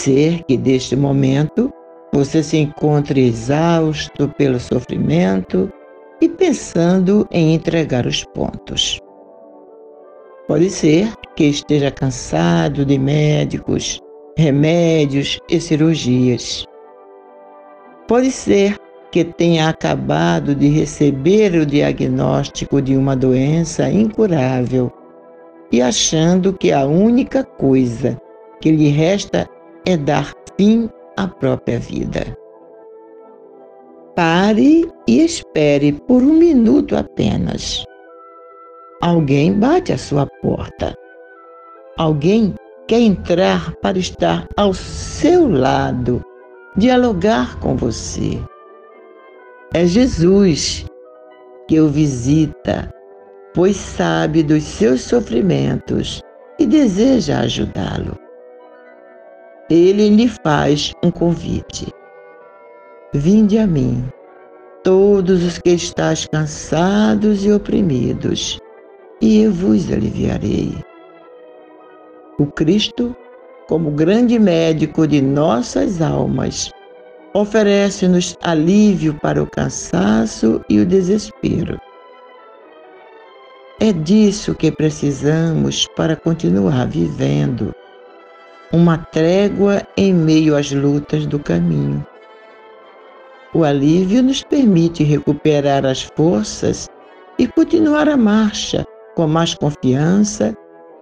Ser que deste momento você se encontre exausto pelo sofrimento e pensando em entregar os pontos. Pode ser que esteja cansado de médicos, remédios e cirurgias. Pode ser que tenha acabado de receber o diagnóstico de uma doença incurável e achando que a única coisa que lhe resta é dar fim à própria vida. Pare e espere por um minuto apenas. Alguém bate à sua porta. Alguém quer entrar para estar ao seu lado, dialogar com você. É Jesus que o visita, pois sabe dos seus sofrimentos e deseja ajudá-lo ele lhe faz um convite. Vinde a mim, todos os que estáis cansados e oprimidos, e eu vos aliviarei. O Cristo, como grande médico de nossas almas, oferece-nos alívio para o cansaço e o desespero. É disso que precisamos para continuar vivendo uma trégua em meio às lutas do caminho. O alívio nos permite recuperar as forças e continuar a marcha com mais confiança,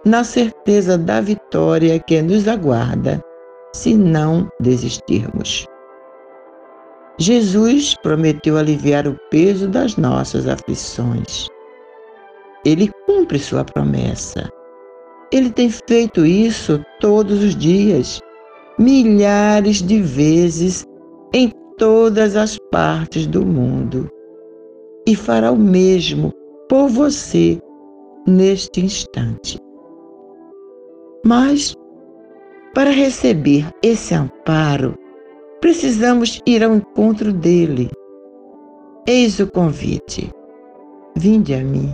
na certeza da vitória que nos aguarda, se não desistirmos. Jesus prometeu aliviar o peso das nossas aflições. Ele cumpre sua promessa. Ele tem feito isso todos os dias, milhares de vezes em todas as partes do mundo. E fará o mesmo por você neste instante. Mas, para receber esse amparo, precisamos ir ao encontro dele. Eis o convite. Vinde a mim.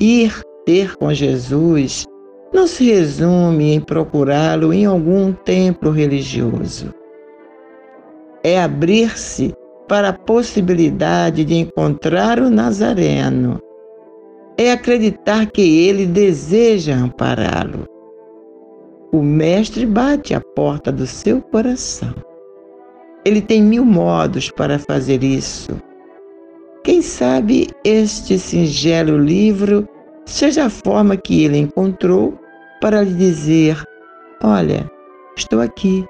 Ir ter com Jesus não se resume em procurá-lo em algum templo religioso. É abrir-se para a possibilidade de encontrar o Nazareno. É acreditar que ele deseja ampará-lo. O Mestre bate à porta do seu coração. Ele tem mil modos para fazer isso. Quem sabe este singelo livro seja a forma que ele encontrou para lhe dizer: Olha, estou aqui.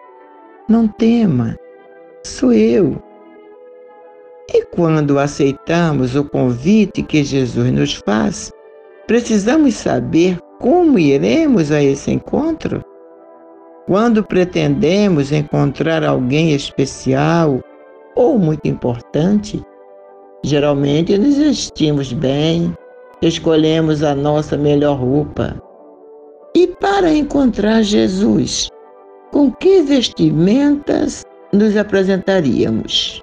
Não tema, sou eu. E quando aceitamos o convite que Jesus nos faz, precisamos saber como iremos a esse encontro. Quando pretendemos encontrar alguém especial ou muito importante, geralmente nos vestimos bem, escolhemos a nossa melhor roupa. E para encontrar Jesus, com que vestimentas nos apresentaríamos?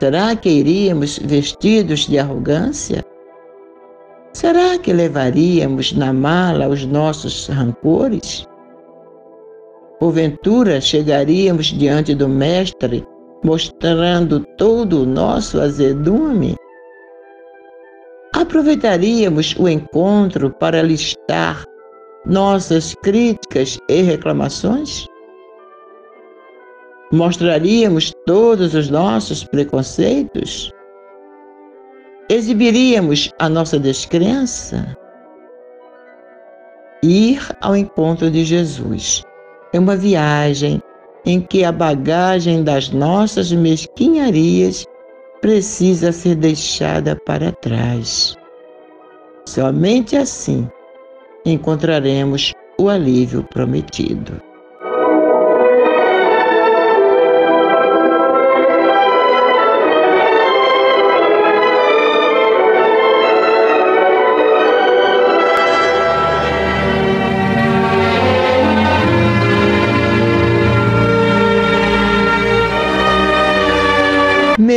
Será que iríamos vestidos de arrogância? Será que levaríamos na mala os nossos rancores? Porventura chegaríamos diante do Mestre mostrando todo o nosso azedume? Aproveitaríamos o encontro para listar nossas críticas e reclamações? Mostraríamos todos os nossos preconceitos? Exibiríamos a nossa descrença? Ir ao encontro de Jesus é uma viagem em que a bagagem das nossas mesquinharias precisa ser deixada para trás. Somente assim encontraremos o alívio prometido.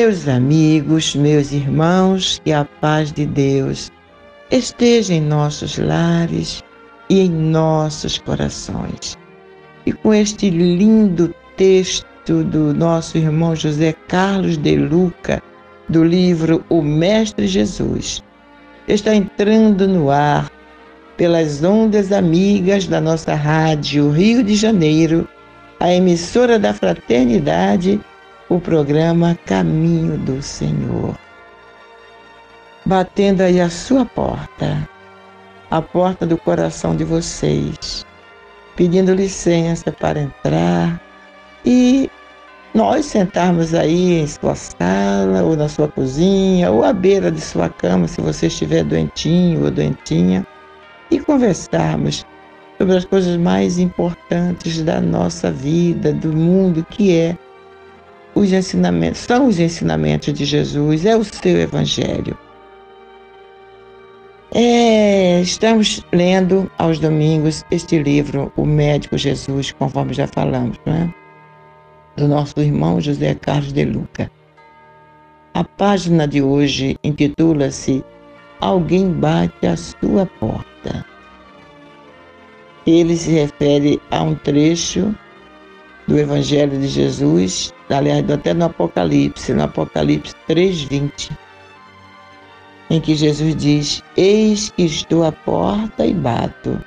Meus amigos, meus irmãos, que a paz de Deus esteja em nossos lares e em nossos corações. E com este lindo texto do nosso irmão José Carlos de Luca, do livro O Mestre Jesus, está entrando no ar pelas ondas amigas da nossa rádio Rio de Janeiro, a emissora da Fraternidade o programa Caminho do Senhor. Batendo aí a sua porta, a porta do coração de vocês, pedindo licença para entrar e nós sentarmos aí em sua sala ou na sua cozinha ou à beira de sua cama, se você estiver doentinho ou doentinha, e conversarmos sobre as coisas mais importantes da nossa vida, do mundo, que é os ensinamentos, são os ensinamentos de Jesus, é o seu evangelho. É, estamos lendo aos domingos este livro, O Médico Jesus, conforme já falamos, né? do nosso irmão José Carlos de Luca. A página de hoje intitula-se Alguém bate à sua porta. Ele se refere a um trecho do Evangelho de Jesus, aliás, até no Apocalipse, no Apocalipse 3,20, em que Jesus diz: Eis que estou à porta e bato.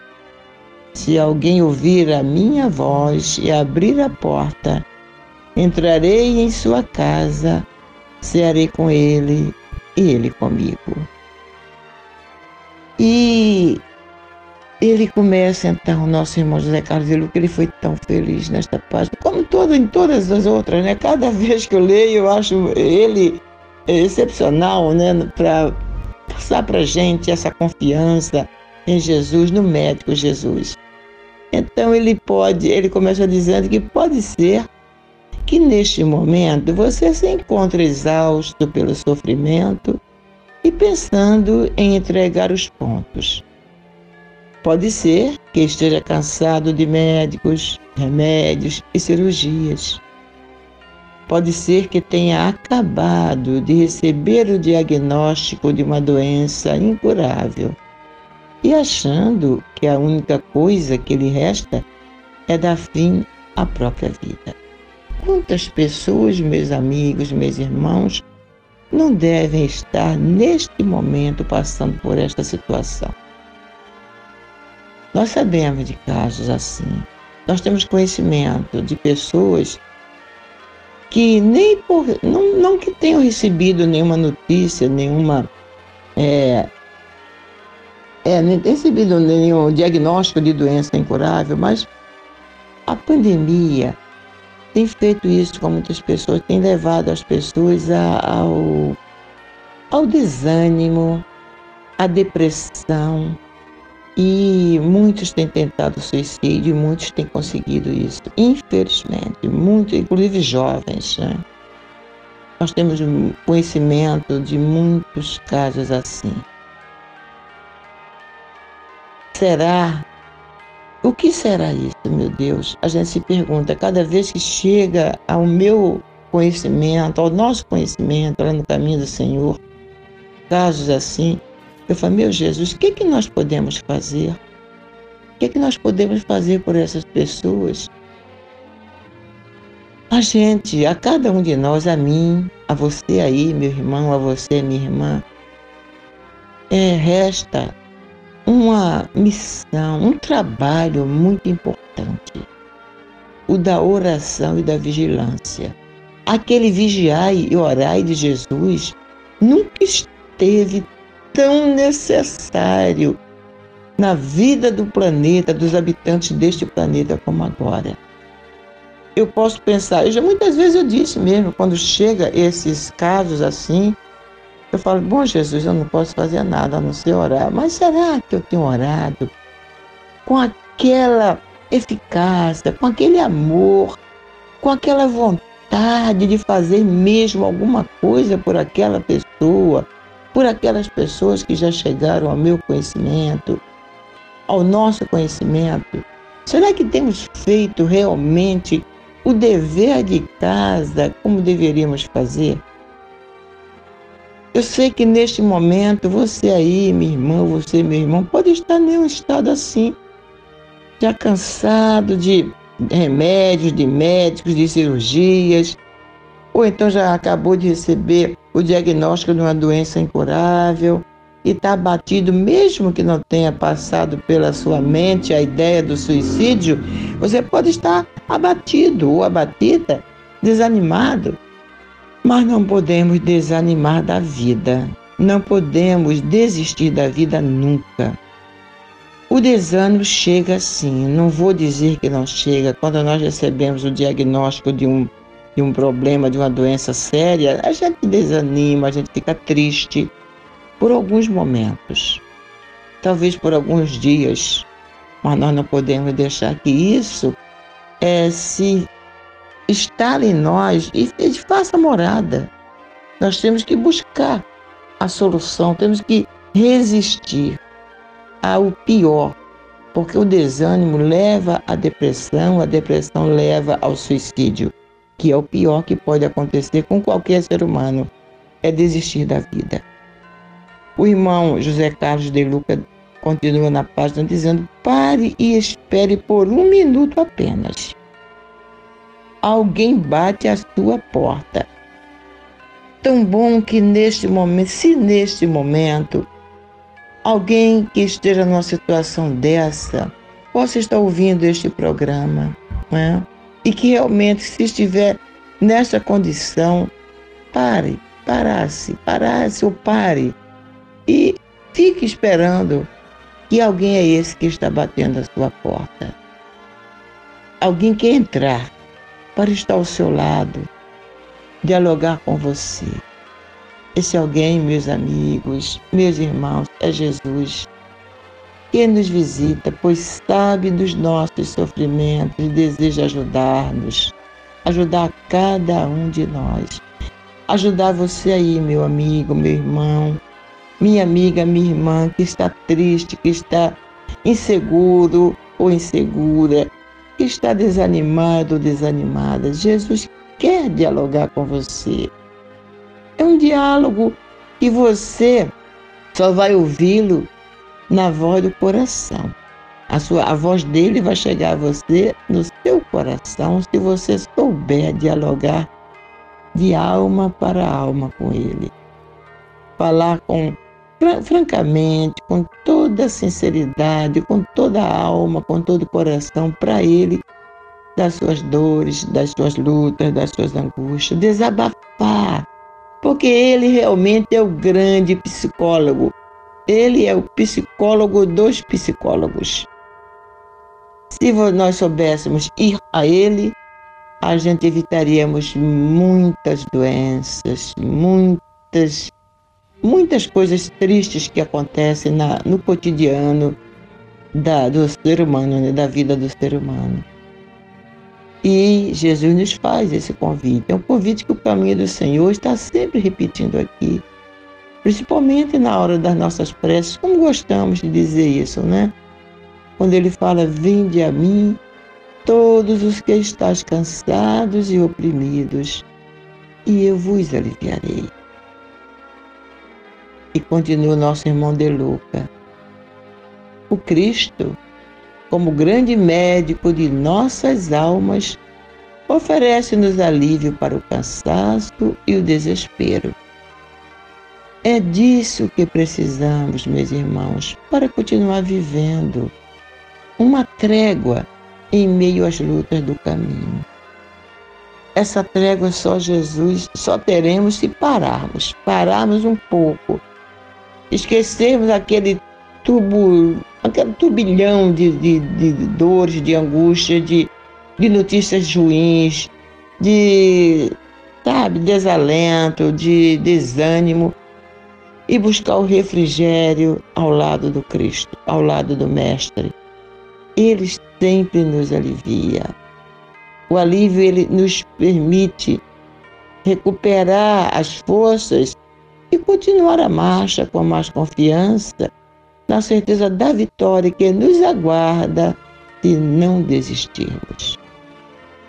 Se alguém ouvir a minha voz e abrir a porta, entrarei em sua casa, cearei com ele e ele comigo. E ele começa então, o nosso irmão José Carlos de Luca, ele foi tão feliz nesta página, como todo, em todas as outras, né? Cada vez que eu leio, eu acho ele excepcional, né? Para passar para gente essa confiança em Jesus, no médico Jesus. Então ele pode, ele começa dizendo que pode ser que neste momento você se encontre exausto pelo sofrimento e pensando em entregar os pontos. Pode ser que esteja cansado de médicos, remédios e cirurgias. Pode ser que tenha acabado de receber o diagnóstico de uma doença incurável e achando que a única coisa que lhe resta é dar fim à própria vida. Quantas pessoas, meus amigos, meus irmãos, não devem estar neste momento passando por esta situação? Nós sabemos de casos assim. Nós temos conhecimento de pessoas que nem por, não, não que tenham recebido nenhuma notícia, nenhuma é, é, nem recebido nenhum diagnóstico de doença incurável, mas a pandemia tem feito isso com muitas pessoas, tem levado as pessoas ao, ao desânimo, à depressão. E muitos têm tentado suicídio, muitos têm conseguido isso. Infelizmente, muitos, inclusive jovens. Né? Nós temos conhecimento de muitos casos assim. Será o que será isso, meu Deus? A gente se pergunta, cada vez que chega ao meu conhecimento, ao nosso conhecimento, lá no caminho do Senhor, casos assim, eu falo, meu Jesus, o que, é que nós podemos fazer? O que, é que nós podemos fazer por essas pessoas? A gente, a cada um de nós, a mim, a você aí, meu irmão, a você, minha irmã, é, resta uma missão, um trabalho muito importante, o da oração e da vigilância. Aquele vigiai e orai de Jesus nunca esteve tão necessário na vida do planeta, dos habitantes deste planeta como agora. Eu posso pensar, eu já muitas vezes eu disse mesmo, quando chega esses casos assim, eu falo, bom Jesus, eu não posso fazer nada a não ser orar. Mas será que eu tenho orado com aquela eficácia, com aquele amor, com aquela vontade de fazer mesmo alguma coisa por aquela pessoa, por aquelas pessoas que já chegaram ao meu conhecimento, ao nosso conhecimento? Será que temos feito realmente o dever de casa como deveríamos fazer? Eu sei que neste momento você aí, minha irmã, você, meu irmão, pode estar em um estado assim, já cansado de remédios, de médicos, de cirurgias, ou então já acabou de receber o diagnóstico de uma doença incurável e está abatido, mesmo que não tenha passado pela sua mente a ideia do suicídio, você pode estar abatido ou abatida, desanimado. Mas não podemos desanimar da vida, não podemos desistir da vida nunca. O desânimo chega sim, não vou dizer que não chega. Quando nós recebemos o diagnóstico de um, de um problema, de uma doença séria, a gente desanima, a gente fica triste por alguns momentos, talvez por alguns dias, mas nós não podemos deixar que isso é, se estar em nós e, e faça morada. Nós temos que buscar a solução, temos que resistir ao pior, porque o desânimo leva à depressão, a depressão leva ao suicídio, que é o pior que pode acontecer com qualquer ser humano, é desistir da vida. O irmão José Carlos de Luca continua na página dizendo: pare e espere por um minuto apenas alguém bate à sua porta. Tão bom que neste momento, se neste momento, alguém que esteja numa situação dessa possa estar ouvindo este programa, né? E que realmente, se estiver nessa condição, pare, parasse, parasse ou pare e fique esperando que alguém é esse que está batendo a sua porta. Alguém quer entrar para estar ao seu lado, dialogar com você. Esse alguém, meus amigos, meus irmãos, é Jesus, que nos visita, pois sabe dos nossos sofrimentos e deseja ajudar-nos, ajudar cada um de nós. Ajudar você aí, meu amigo, meu irmão, minha amiga, minha irmã, que está triste, que está inseguro ou insegura, que está desanimado ou desanimada, Jesus quer dialogar com você. É um diálogo que você só vai ouvi-lo na voz do coração. A, sua, a voz dele vai chegar a você no seu coração se você souber dialogar de alma para alma com ele. Falar com francamente, com toda sinceridade, com toda a alma, com todo o coração para Ele, das suas dores, das suas lutas, das suas angústias, desabafar, porque Ele realmente é o grande psicólogo. Ele é o psicólogo dos psicólogos. Se nós soubéssemos ir a Ele, a gente evitaríamos muitas doenças, muitas, muitas coisas tristes que acontecem na, no cotidiano da, do ser humano, né, da vida do ser humano. E Jesus nos faz esse convite. É um convite que o caminho do Senhor está sempre repetindo aqui. Principalmente na hora das nossas preces, como gostamos de dizer isso, né? Quando ele fala: Vinde a mim, todos os que estáis cansados e oprimidos, e eu vos aliviarei. E continua o nosso irmão De Luca. O Cristo como grande médico de nossas almas, oferece-nos alívio para o cansaço e o desespero. É disso que precisamos, meus irmãos, para continuar vivendo uma trégua em meio às lutas do caminho. Essa trégua só Jesus, só teremos se pararmos, pararmos um pouco, esquecermos aquele tubo, aquele turbilhão de, de, de dores, de angústia, de, de notícias ruins, de, sabe, desalento, de desânimo e buscar o refrigério ao lado do Cristo, ao lado do Mestre. Ele sempre nos alivia. O alívio ele nos permite recuperar as forças e continuar a marcha com mais confiança na certeza da vitória que nos aguarda se não desistirmos.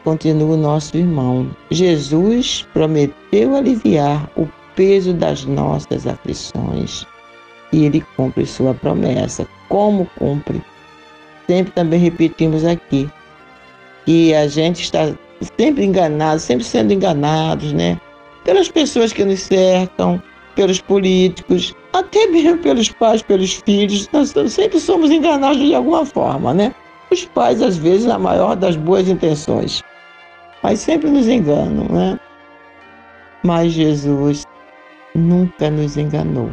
Continua o nosso irmão. Jesus prometeu aliviar o peso das nossas aflições e ele cumpre sua promessa. Como cumpre? Sempre também repetimos aqui que a gente está sempre enganado, sempre sendo enganados, né? Pelas pessoas que nos cercam, pelos políticos, até mesmo pelos pais, pelos filhos. Nós sempre somos enganados de alguma forma, né? Os pais, às vezes, na maior das boas intenções, mas sempre nos enganam, né? Mas Jesus nunca nos enganou.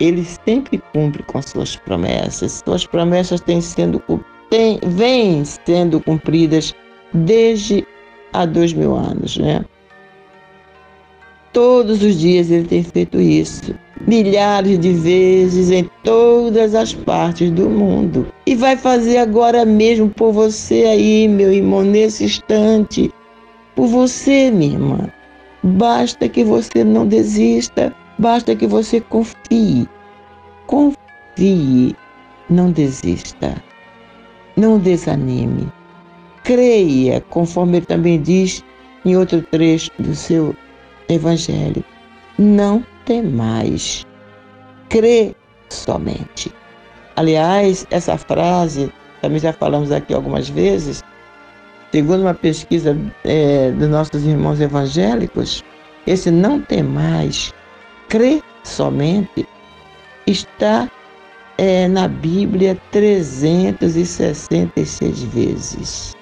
Ele sempre cumpre com suas promessas. Suas promessas têm sendo, têm, vêm sendo cumpridas desde há dois mil anos, né? Todos os dias ele tem feito isso, milhares de vezes em todas as partes do mundo. E vai fazer agora mesmo por você aí, meu irmão, nesse instante. Por você, minha irmã. Basta que você não desista, basta que você confie. Confie, não desista. Não desanime. Creia, conforme ele também diz em outro trecho do seu Evangelho. Não temais, crê somente. Aliás, essa frase, também já falamos aqui algumas vezes, segundo uma pesquisa é, dos nossos irmãos evangélicos, esse não temais, crê somente, está é, na Bíblia 366 vezes.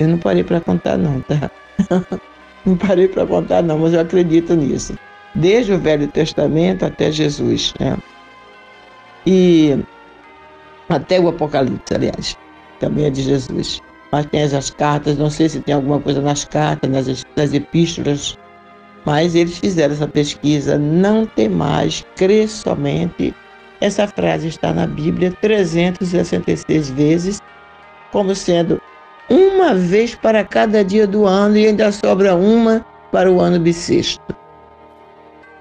Eu não parei para contar não, tá? Não parei para contar, não, mas eu acredito nisso. Desde o Velho Testamento até Jesus, né? E até o Apocalipse, aliás, também é de Jesus. Mas tem as cartas, não sei se tem alguma coisa nas cartas, nas, nas epístolas, mas eles fizeram essa pesquisa. Não tem mais, crê somente. Essa frase está na Bíblia 366 vezes, como sendo uma vez para cada dia do ano e ainda sobra uma para o ano bissexto.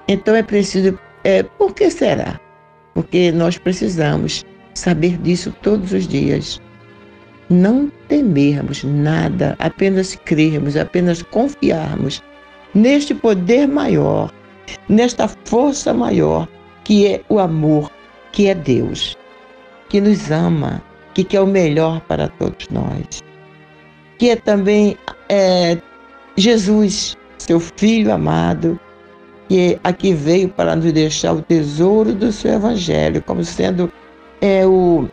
Então é preciso. É, por que será? Porque nós precisamos saber disso todos os dias. Não temermos nada, apenas crermos, apenas confiarmos neste poder maior, nesta força maior que é o amor, que é Deus, que nos ama, que quer o melhor para todos nós que é também é, Jesus, seu Filho amado, que aqui veio para nos deixar o tesouro do seu Evangelho, como sendo é, o,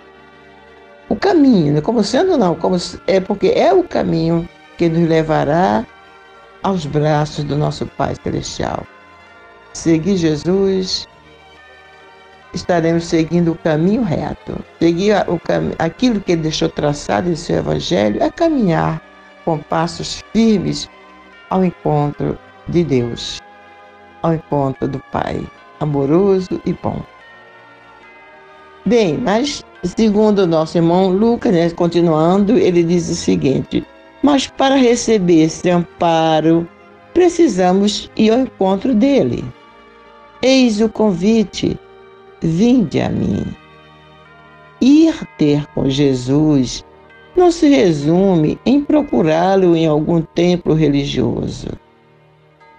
o caminho, né? como sendo não, como, é porque é o caminho que nos levará aos braços do nosso Pai Celestial. Seguir Jesus estaremos seguindo o caminho reto. Seguir o cam... aquilo que ele deixou traçado em seu Evangelho é caminhar com passos firmes ao encontro de Deus, ao encontro do Pai, amoroso e bom. Bem, mas segundo o nosso irmão Lucas, né, continuando, ele diz o seguinte: Mas para receber esse amparo, precisamos ir ao encontro dele. Eis o convite Vinde a mim. Ir ter com Jesus não se resume em procurá-lo em algum templo religioso.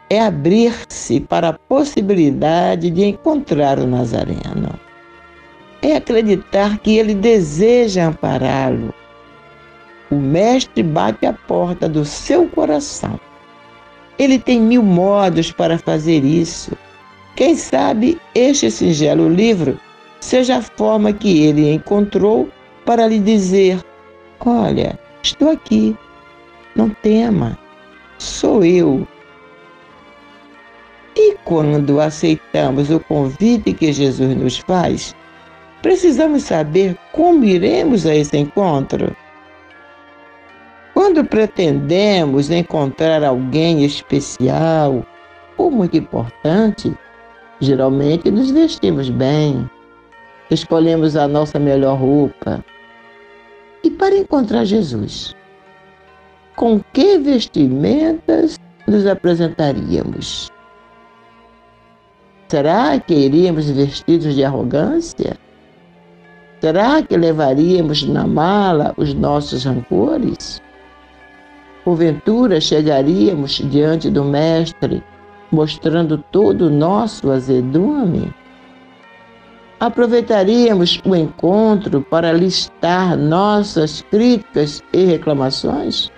É abrir-se para a possibilidade de encontrar o Nazareno. É acreditar que ele deseja ampará-lo. O Mestre bate a porta do seu coração. Ele tem mil modos para fazer isso quem sabe este singelo livro seja a forma que ele encontrou para lhe dizer: Olha, estou aqui, não tema, sou eu. E quando aceitamos o convite que Jesus nos faz, precisamos saber como iremos a esse encontro. Quando pretendemos encontrar alguém especial ou muito importante, Geralmente nos vestimos bem, escolhemos a nossa melhor roupa. E para encontrar Jesus, com que vestimentas nos apresentaríamos? Será que iríamos vestidos de arrogância? Será que levaríamos na mala os nossos rancores? Porventura chegaríamos diante do Mestre mostrando todo o nosso azedume? Aproveitaríamos o encontro para listar nossas críticas e reclamações?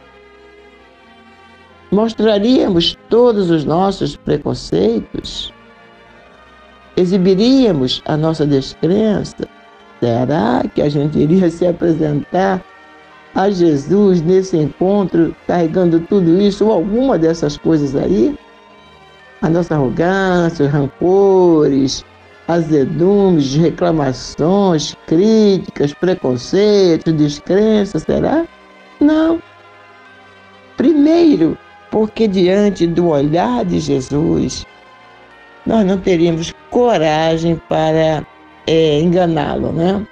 Mostraríamos todos os nossos preconceitos? Exibiríamos a nossa descrença? Será que a gente iria se apresentar a Jesus nesse encontro carregando tudo isso ou alguma dessas coisas aí? a nossa arrogância, os rancores, azedumes, reclamações, críticas, preconceitos, descrenças, será? Não. Primeiro, porque diante do olhar de Jesus, nós não teríamos coragem para é, enganá-lo, né?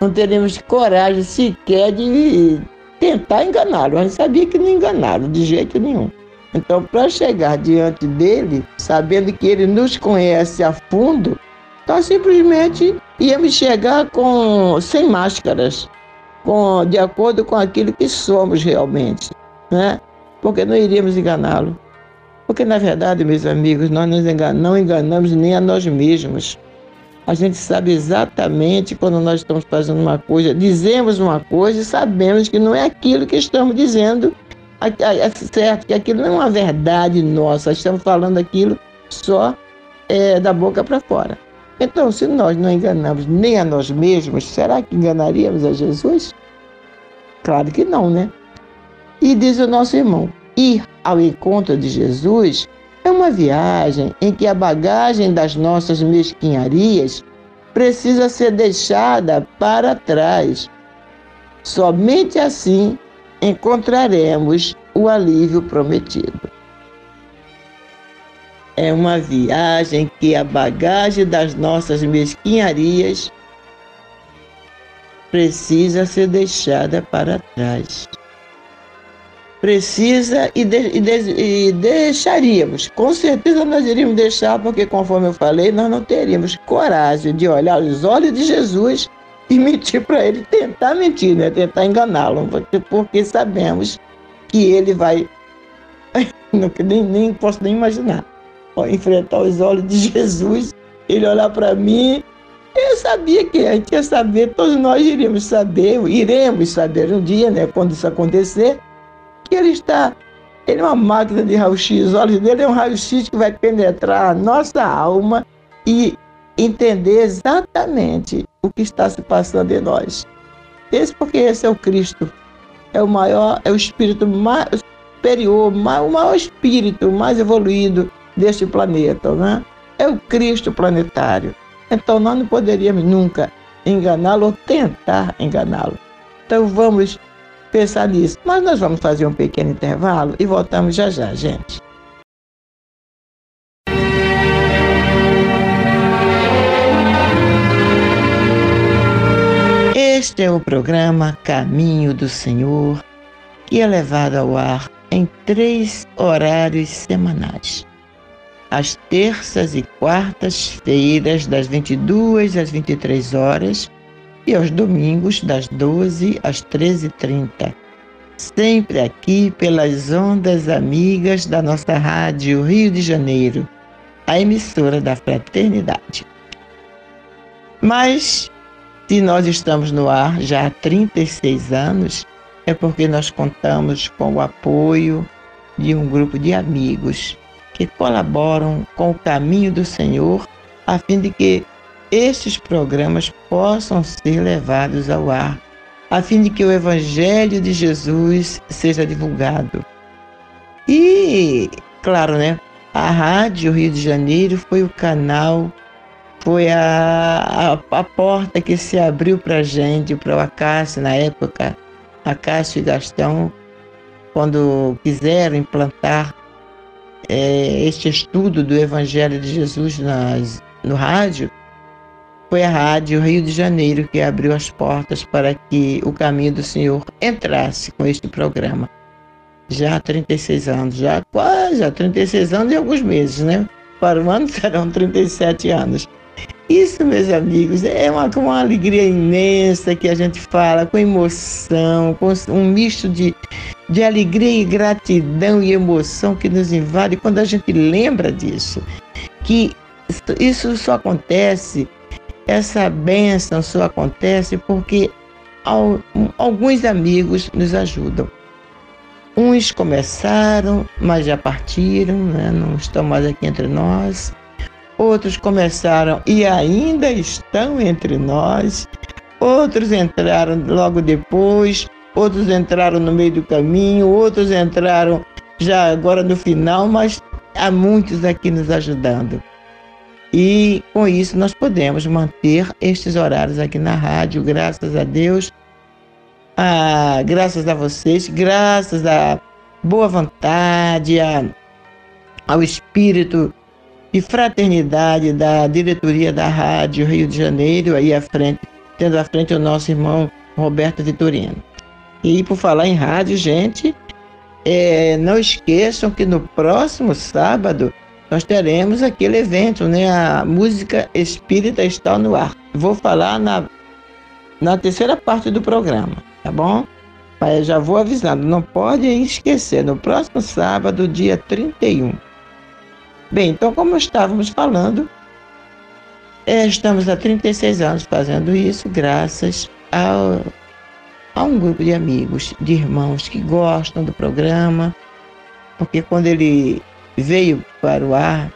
Não teríamos coragem sequer de tentar enganá-lo. A gente sabia que não enganaram de jeito nenhum. Então, para chegar diante dele, sabendo que ele nos conhece a fundo, nós simplesmente íamos chegar com sem máscaras, com de acordo com aquilo que somos realmente, né? Porque não iríamos enganá-lo. Porque na verdade, meus amigos, nós não enganamos nem a nós mesmos. A gente sabe exatamente quando nós estamos fazendo uma coisa, dizemos uma coisa e sabemos que não é aquilo que estamos dizendo é certo que aquilo não é uma verdade nossa, estamos falando aquilo só é, da boca para fora. Então, se nós não enganamos nem a nós mesmos, será que enganaríamos a Jesus? Claro que não, né? E diz o nosso irmão: ir ao encontro de Jesus é uma viagem em que a bagagem das nossas mesquinharias precisa ser deixada para trás. Somente assim encontraremos o alívio prometido. É uma viagem que a bagagem das nossas mesquinharias precisa ser deixada para trás. Precisa e, de, e, de, e, deixaríamos, com certeza nós iríamos deixar, porque conforme eu falei, nós não teríamos coragem de olhar os olhos de Jesus e mentir para ele, tentar mentir, né? tentar enganá-lo, porque sabemos que ele vai. nem, nem posso nem imaginar. enfrentar os olhos de Jesus, ele olhar para mim. Eu sabia que a gente ia saber, todos nós iríamos saber, iremos saber um dia, né, quando isso acontecer, que ele está. Ele é uma máquina de raio-x, os olhos dele é um raio-x que vai penetrar a nossa alma e entender exatamente o que está se passando em nós. Esse porque esse é o Cristo, é o maior, é o espírito mais superior, mais, o maior espírito mais evoluído deste planeta, né? É o Cristo planetário. Então nós não poderíamos nunca enganá-lo ou tentar enganá-lo. Então vamos pensar nisso. Mas nós vamos fazer um pequeno intervalo e voltamos já já, gente. Este é o programa Caminho do Senhor, que é levado ao ar em três horários semanais. Às terças e quartas-feiras, das 22 às 23 horas, e aos domingos, das 12 às 13h30. Sempre aqui pelas ondas amigas da nossa Rádio Rio de Janeiro, a emissora da Fraternidade. Mas se nós estamos no ar já há 36 anos, é porque nós contamos com o apoio de um grupo de amigos que colaboram com o caminho do Senhor, a fim de que estes programas possam ser levados ao ar, a fim de que o Evangelho de Jesus seja divulgado. E, claro, né? A Rádio Rio de Janeiro foi o canal foi a, a, a porta que se abriu para a gente, para o Acácio, na época, Acácio e Gastão, quando quiseram implantar é, este estudo do Evangelho de Jesus nas, no rádio, foi a Rádio Rio de Janeiro que abriu as portas para que o caminho do Senhor entrasse com este programa. Já há 36 anos, já quase, já 36 anos e alguns meses, né? Para o ano serão 37 anos. Isso, meus amigos, é uma, uma alegria imensa que a gente fala com emoção, com um misto de, de alegria e gratidão e emoção que nos invade quando a gente lembra disso. Que isso só acontece, essa bênção só acontece porque alguns amigos nos ajudam. Uns começaram, mas já partiram, né? não estão mais aqui entre nós outros começaram e ainda estão entre nós, outros entraram logo depois, outros entraram no meio do caminho, outros entraram já agora no final, mas há muitos aqui nos ajudando. E com isso nós podemos manter estes horários aqui na rádio, graças a Deus, a, graças a vocês, graças à boa vontade, a, ao espírito e fraternidade da diretoria da Rádio Rio de Janeiro, aí à frente, tendo à frente o nosso irmão Roberto Vitorino. E por falar em rádio, gente, é, não esqueçam que no próximo sábado nós teremos aquele evento, né? A música espírita está no ar. Vou falar na, na terceira parte do programa, tá bom? Mas já vou avisando, não pode esquecer, no próximo sábado, dia 31 Bem, então, como estávamos falando, é, estamos há 36 anos fazendo isso, graças a, a um grupo de amigos, de irmãos que gostam do programa, porque quando ele veio para o ar,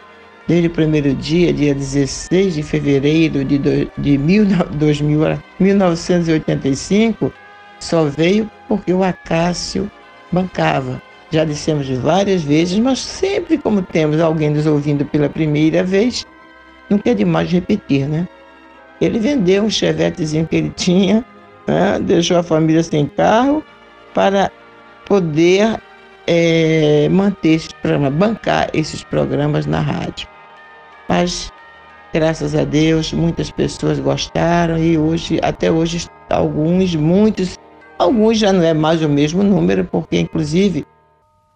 desde o primeiro dia, dia 16 de fevereiro de, do, de mil, 2000, 1985, só veio porque o Acácio bancava. Já dissemos várias vezes, mas sempre como temos alguém nos ouvindo pela primeira vez, não quer demais repetir, né? Ele vendeu um chevetezinho que ele tinha, né? deixou a família sem carro para poder é, manter esse programa, bancar esses programas na rádio. Mas, graças a Deus, muitas pessoas gostaram e hoje, até hoje, alguns, muitos, alguns já não é mais o mesmo número, porque inclusive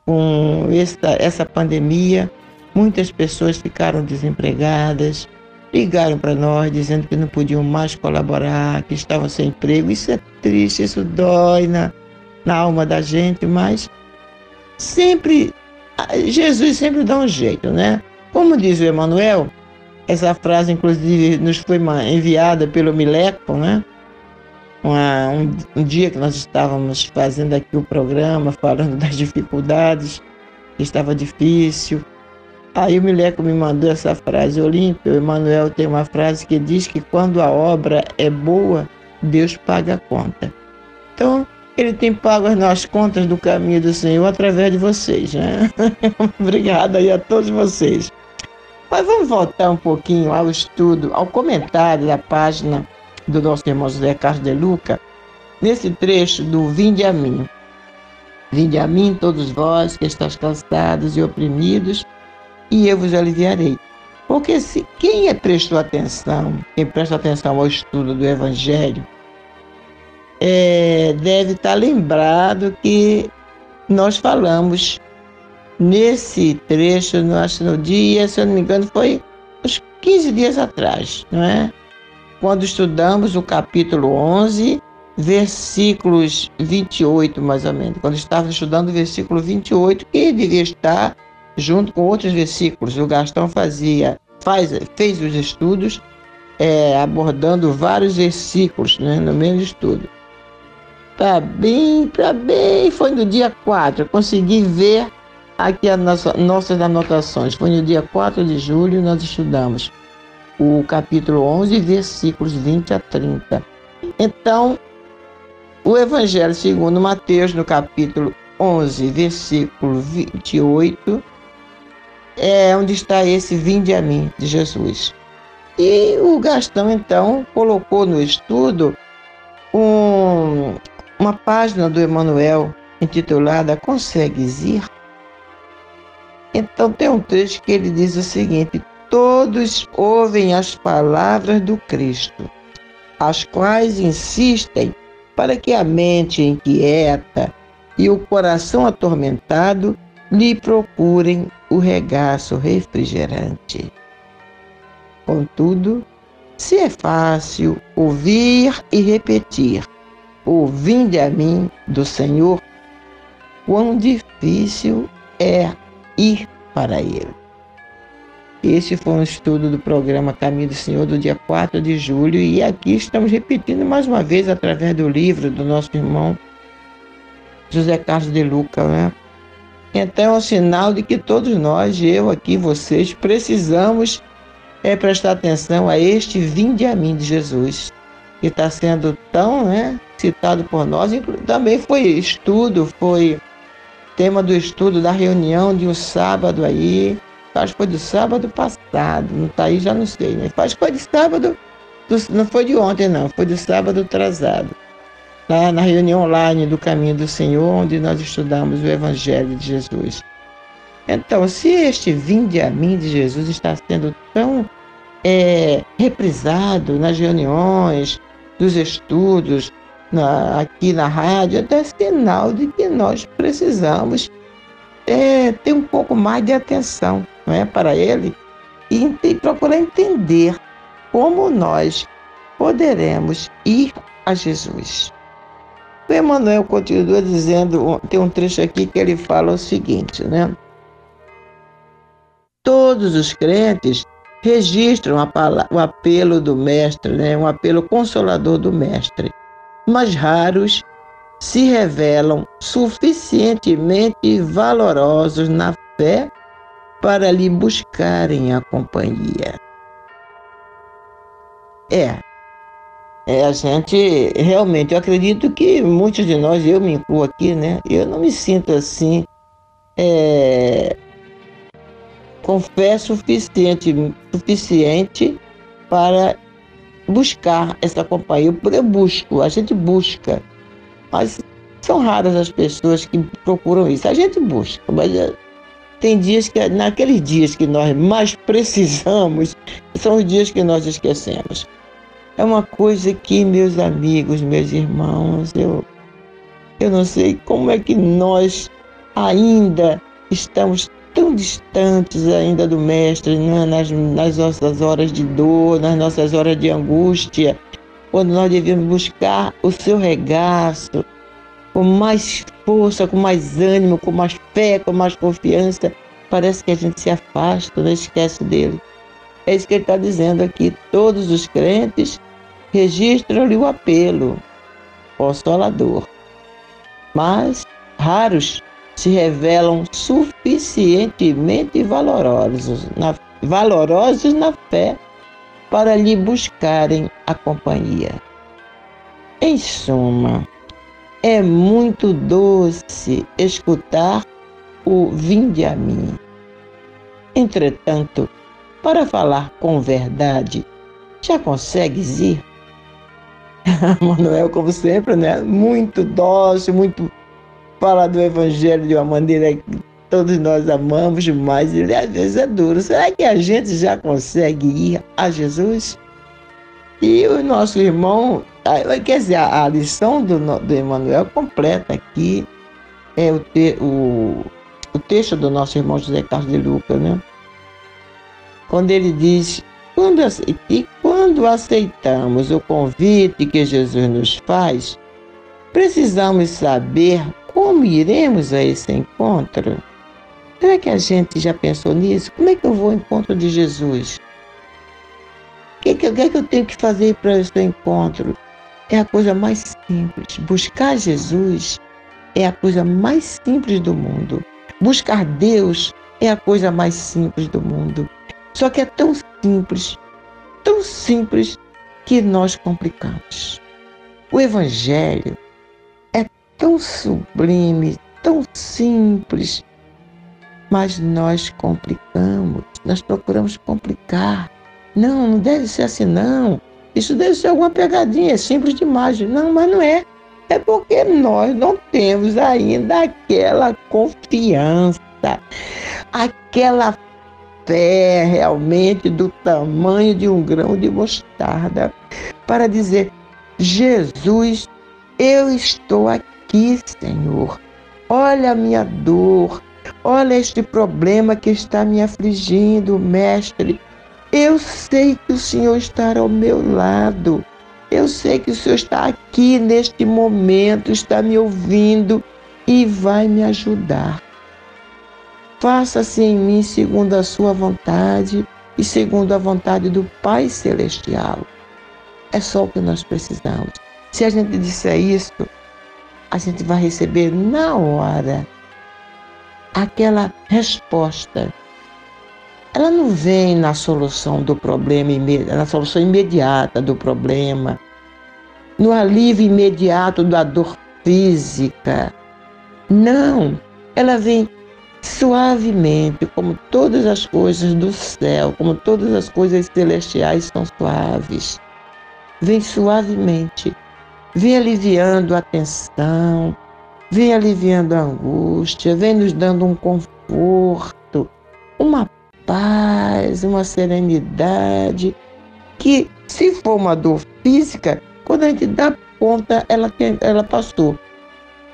com esta, essa pandemia, muitas pessoas ficaram desempregadas, ligaram para nós dizendo que não podiam mais colaborar, que estavam sem emprego. Isso é triste, isso dói na, na alma da gente, mas sempre, Jesus sempre dá um jeito, né? Como diz o Emanuel, essa frase inclusive nos foi enviada pelo Mileco, né? uma, um, um, dia que nós estávamos fazendo aqui o programa, falando das dificuldades, estava difícil. Aí o Mileco me mandou essa frase, Olímpio, Emanuel tem uma frase que diz que quando a obra é boa, Deus paga a conta. Então, ele tem pago as nossas contas do caminho do Senhor através de vocês, né? Obrigado aí a todos vocês. Mas vamos voltar um pouquinho ao estudo, ao comentário da página do nosso irmão José Carlos de Luca, nesse trecho do Vinde a mim. Vinde a mim, todos vós que estáis cansados e oprimidos, e eu vos aliviarei. Porque se quem é prestou atenção, quem presta atenção ao estudo do Evangelho, é, deve estar lembrado que nós falamos nesse trecho, no, no dia, se eu não me engano, foi uns 15 dias atrás, não é? Quando estudamos o capítulo 11, versículos 28, mais ou menos. Quando estávamos estudando o versículo 28, que devia estar junto com outros versículos. O Gastão fazia, faz, fez os estudos é, abordando vários versículos né, no mesmo estudo. Tá bem, tá bem. Foi no dia 4. Eu consegui ver aqui as nossa, nossas anotações. Foi no dia 4 de julho nós estudamos o capítulo 11, versículos 20 a 30. Então, o Evangelho segundo Mateus, no capítulo 11, versículo 28, é onde está esse vinde a mim de Jesus. E o Gastão, então, colocou no estudo um, uma página do Emanuel intitulada Consegues ir? Então tem um trecho que ele diz o seguinte: Todos ouvem as palavras do Cristo, as quais insistem para que a mente inquieta e o coração atormentado lhe procurem o regaço refrigerante. Contudo, se é fácil ouvir e repetir, ouvindo a mim do Senhor, quão difícil é ir para Ele. Este foi um estudo do programa Caminho do Senhor do dia 4 de julho e aqui estamos repetindo mais uma vez através do livro do nosso irmão José Carlos de Luca, né? Então é um sinal de que todos nós, eu aqui, vocês, precisamos é, prestar atenção a este vinde a mim de Jesus, que está sendo tão né, citado por nós. Também foi estudo, foi tema do estudo da reunião de um sábado aí. Acho que foi do sábado passado, não está aí, já não sei, né? Acho que foi de sábado, do, não foi de ontem, não, foi do sábado atrasado. Lá na reunião online do Caminho do Senhor, onde nós estudamos o Evangelho de Jesus. Então, se este vinde a mim de Jesus está sendo tão é, reprisado nas reuniões, dos estudos, na, aqui na rádio, então sinal de que nós precisamos é, ter um pouco mais de atenção não é, para ele e, e procurar entender como nós poderemos ir a Jesus. O Emmanuel continua dizendo, tem um trecho aqui que ele fala o seguinte, né? Todos os crentes registram o apelo do Mestre, né? um apelo consolador do Mestre, mas raros se revelam suficientemente valorosos na fé para lhe buscarem a companhia. É, é, a gente realmente, eu acredito que muitos de nós, eu me incluo aqui, né? Eu não me sinto assim, é, com fé suficiente, suficiente para buscar essa companhia. Eu, busco, a gente busca, mas são raras as pessoas que procuram isso. A gente busca, mas eh, tem dias que, naqueles dias que nós mais precisamos, são os dias que nós esquecemos. É uma coisa que, meus amigos, meus irmãos, eu, eu não sei como é que nós ainda estamos tão distantes ainda do Mestre, né? nas, nas nossas horas de dor, nas nossas horas de angústia, quando nós devemos buscar o seu regaço, com mais força, com mais ânimo, com mais fé, com mais confiança, parece que a gente se afasta, não né? esquece dele. É isso que ele está dizendo aqui. Todos os crentes registram-lhe o apelo consolador, mas raros se revelam suficientemente valorosos na, valorosos na fé para lhe buscarem a companhia. Em suma, é muito doce escutar o vinde a mim. Entretanto, para falar com verdade, já consegues ir? Manuel, como sempre, né? Muito dócil, muito fala do Evangelho de uma maneira que todos nós amamos, mas ele às vezes é duro. Será que a gente já consegue ir a Jesus? E o nosso irmão, quer dizer, a, lição do, do Emmanuel completa aqui é o, te, o, o texto do nosso irmão José Carlos de Lucas, né? Quando ele diz, quando, e quando aceitamos o convite que Jesus nos faz, precisamos saber como iremos a esse encontro. Será que a gente já pensou nisso? Como é que eu vou ao encontro de Jesus? O que, que, que, é que eu tenho que fazer para esse encontro? É a coisa mais simples. Buscar Jesus é a coisa mais simples do mundo. Buscar Deus é a coisa mais simples do mundo. Só que é tão simples, tão simples, que nós complicamos. O Evangelho tão sublime, tão simples, mas nós complicamos, nós procuramos complicar. Não, não deve ser assim, não. Isso deve ser alguma pegadinha, é simples demais. Não, mas não é. É porque nós não temos ainda aquela confiança, aquela fé realmente do tamanho de um grão de mostarda para dizer: Jesus, eu estou aqui, Senhor. Olha a minha dor, olha este problema que está me afligindo, Mestre. Eu sei que o Senhor está ao meu lado. Eu sei que o Senhor está aqui neste momento, está me ouvindo e vai me ajudar. Faça-se em mim segundo a sua vontade e segundo a vontade do Pai Celestial. É só o que nós precisamos. Se a gente disser isso, a gente vai receber na hora aquela resposta ela não vem na solução do problema, na solução imediata do problema, no alívio imediato da dor física. Não, ela vem suavemente, como todas as coisas do céu, como todas as coisas celestiais são suaves. Vem suavemente, vem aliviando a tensão, vem aliviando a angústia, vem nos dando um conforto, uma paz, uma serenidade, que se for uma dor física, quando a gente dá conta, ela, ela passou.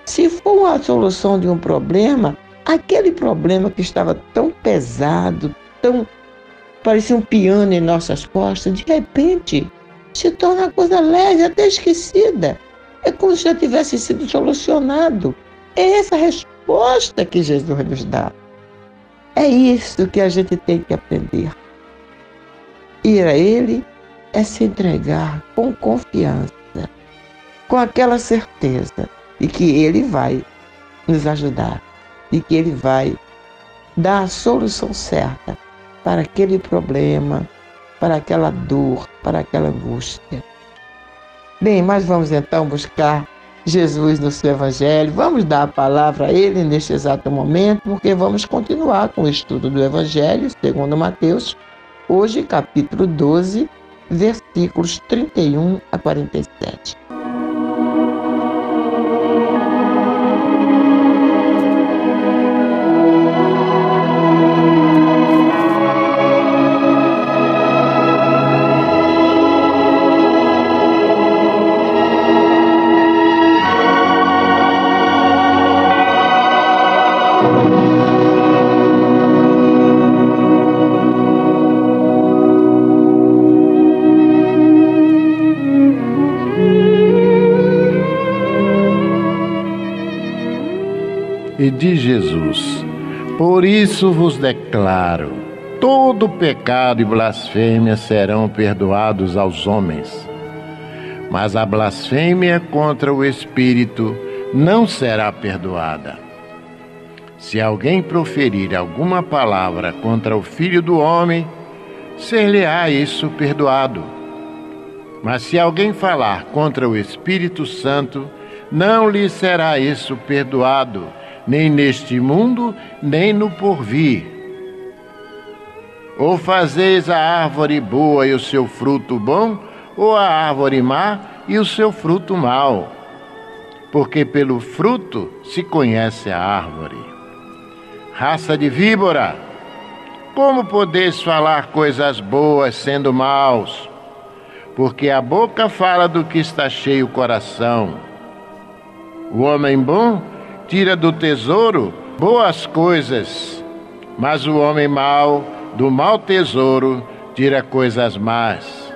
Se for uma solução de um problema, aquele problema que estava tão pesado, tão parecia um piano em nossas costas, de repente se torna uma coisa leve, até esquecida. É como se já tivesse sido solucionado. É essa resposta que Jesus nos dá. É isso que a gente tem que aprender. Ir a Ele é se entregar com confiança, com aquela certeza de que Ele vai nos ajudar, de que Ele vai dar a solução certa para aquele problema, para aquela dor, para aquela angústia. Bem, mas vamos então buscar Jesus no seu Evangelho. Vamos dar a palavra a Ele neste exato momento, porque vamos continuar com o estudo do Evangelho segundo Mateus, hoje capítulo 12, versículos 31 a 47. E diz Jesus: Por isso vos declaro: todo pecado e blasfêmia serão perdoados aos homens, mas a blasfêmia contra o Espírito não será perdoada. Se alguém proferir alguma palavra contra o Filho do Homem, ser-lhe-á isso perdoado. Mas se alguém falar contra o Espírito Santo, não lhe será isso perdoado nem neste mundo, nem no porvir. Ou fazeis a árvore boa e o seu fruto bom, ou a árvore má e o seu fruto mau? Porque pelo fruto se conhece a árvore. Raça de víbora, como podeis falar coisas boas sendo maus? Porque a boca fala do que está cheio o coração. O homem bom tira do tesouro boas coisas, mas o homem mau do mau tesouro tira coisas más.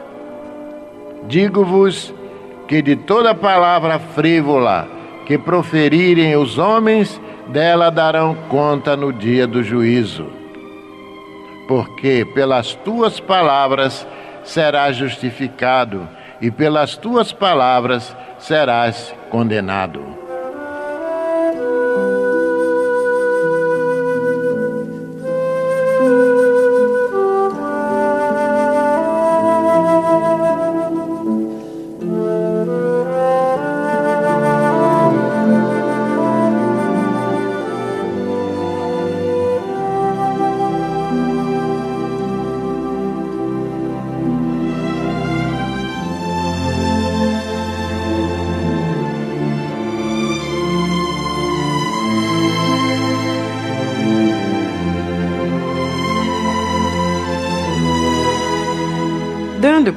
Digo-vos que de toda palavra frívola que proferirem os homens, dela darão conta no dia do juízo. Porque pelas tuas palavras serás justificado, e pelas tuas palavras serás condenado.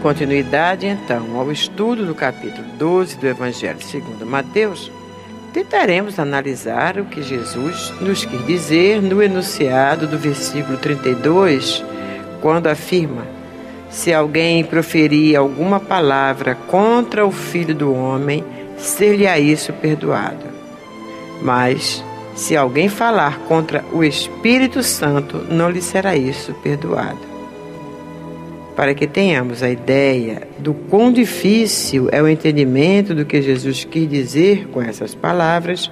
Continuidade, então, ao estudo do capítulo 12 do Evangelho segundo Mateus, tentaremos analisar o que Jesus nos quis dizer no enunciado do versículo 32, quando afirma: Se alguém proferir alguma palavra contra o Filho do Homem, ser-lhe-á isso perdoado. Mas, se alguém falar contra o Espírito Santo, não lhe será isso perdoado para que tenhamos a ideia do quão difícil é o entendimento do que Jesus quis dizer com essas palavras,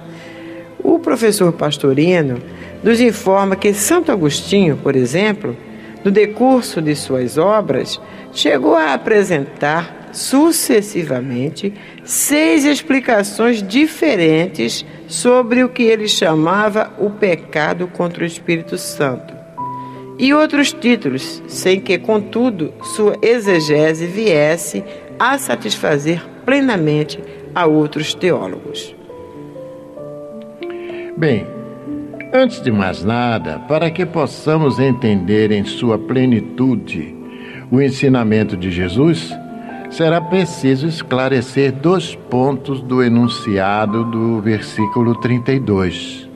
o professor Pastorino nos informa que Santo Agostinho, por exemplo, no decurso de suas obras, chegou a apresentar sucessivamente seis explicações diferentes sobre o que ele chamava o pecado contra o Espírito Santo e outros títulos, sem que, contudo, sua exegese viesse a satisfazer plenamente a outros teólogos. Bem, antes de mais nada, para que possamos entender em sua plenitude o ensinamento de Jesus, será preciso esclarecer dois pontos do enunciado do versículo 32.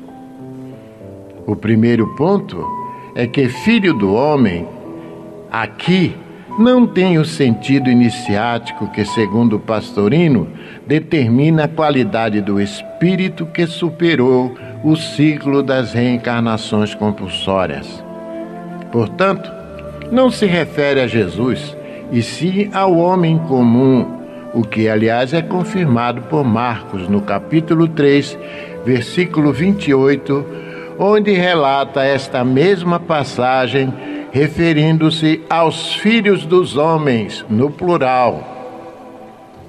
O primeiro ponto é que filho do homem, aqui, não tem o sentido iniciático que, segundo pastorino, determina a qualidade do espírito que superou o ciclo das reencarnações compulsórias. Portanto, não se refere a Jesus, e sim ao homem comum, o que, aliás, é confirmado por Marcos no capítulo 3, versículo 28 onde relata esta mesma passagem, referindo-se aos filhos dos homens, no plural.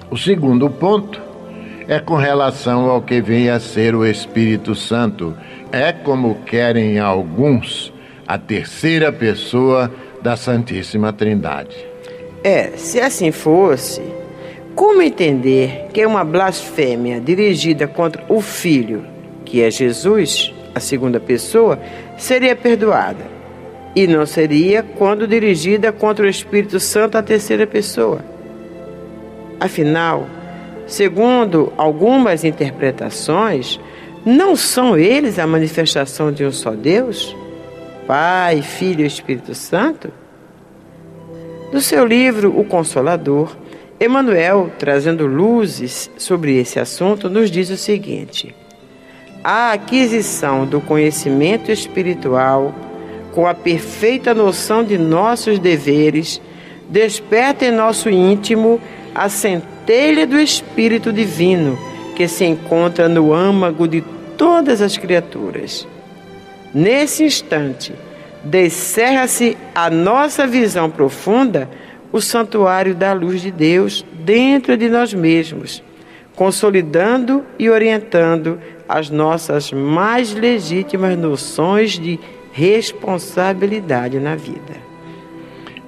O segundo ponto é com relação ao que vem a ser o Espírito Santo. É como querem alguns a terceira pessoa da Santíssima Trindade. É, se assim fosse, como entender que é uma blasfêmia dirigida contra o Filho, que é Jesus, a segunda pessoa, seria perdoada. E não seria quando dirigida contra o Espírito Santo, a terceira pessoa. Afinal, segundo algumas interpretações, não são eles a manifestação de um só Deus? Pai, Filho e Espírito Santo? No seu livro O Consolador, Emmanuel, trazendo luzes sobre esse assunto, nos diz o seguinte: a aquisição do conhecimento espiritual, com a perfeita noção de nossos deveres, desperta em nosso íntimo a centelha do Espírito Divino que se encontra no âmago de todas as criaturas. Nesse instante, descerra-se a nossa visão profunda o santuário da luz de Deus dentro de nós mesmos, consolidando e orientando as nossas mais legítimas noções de responsabilidade na vida.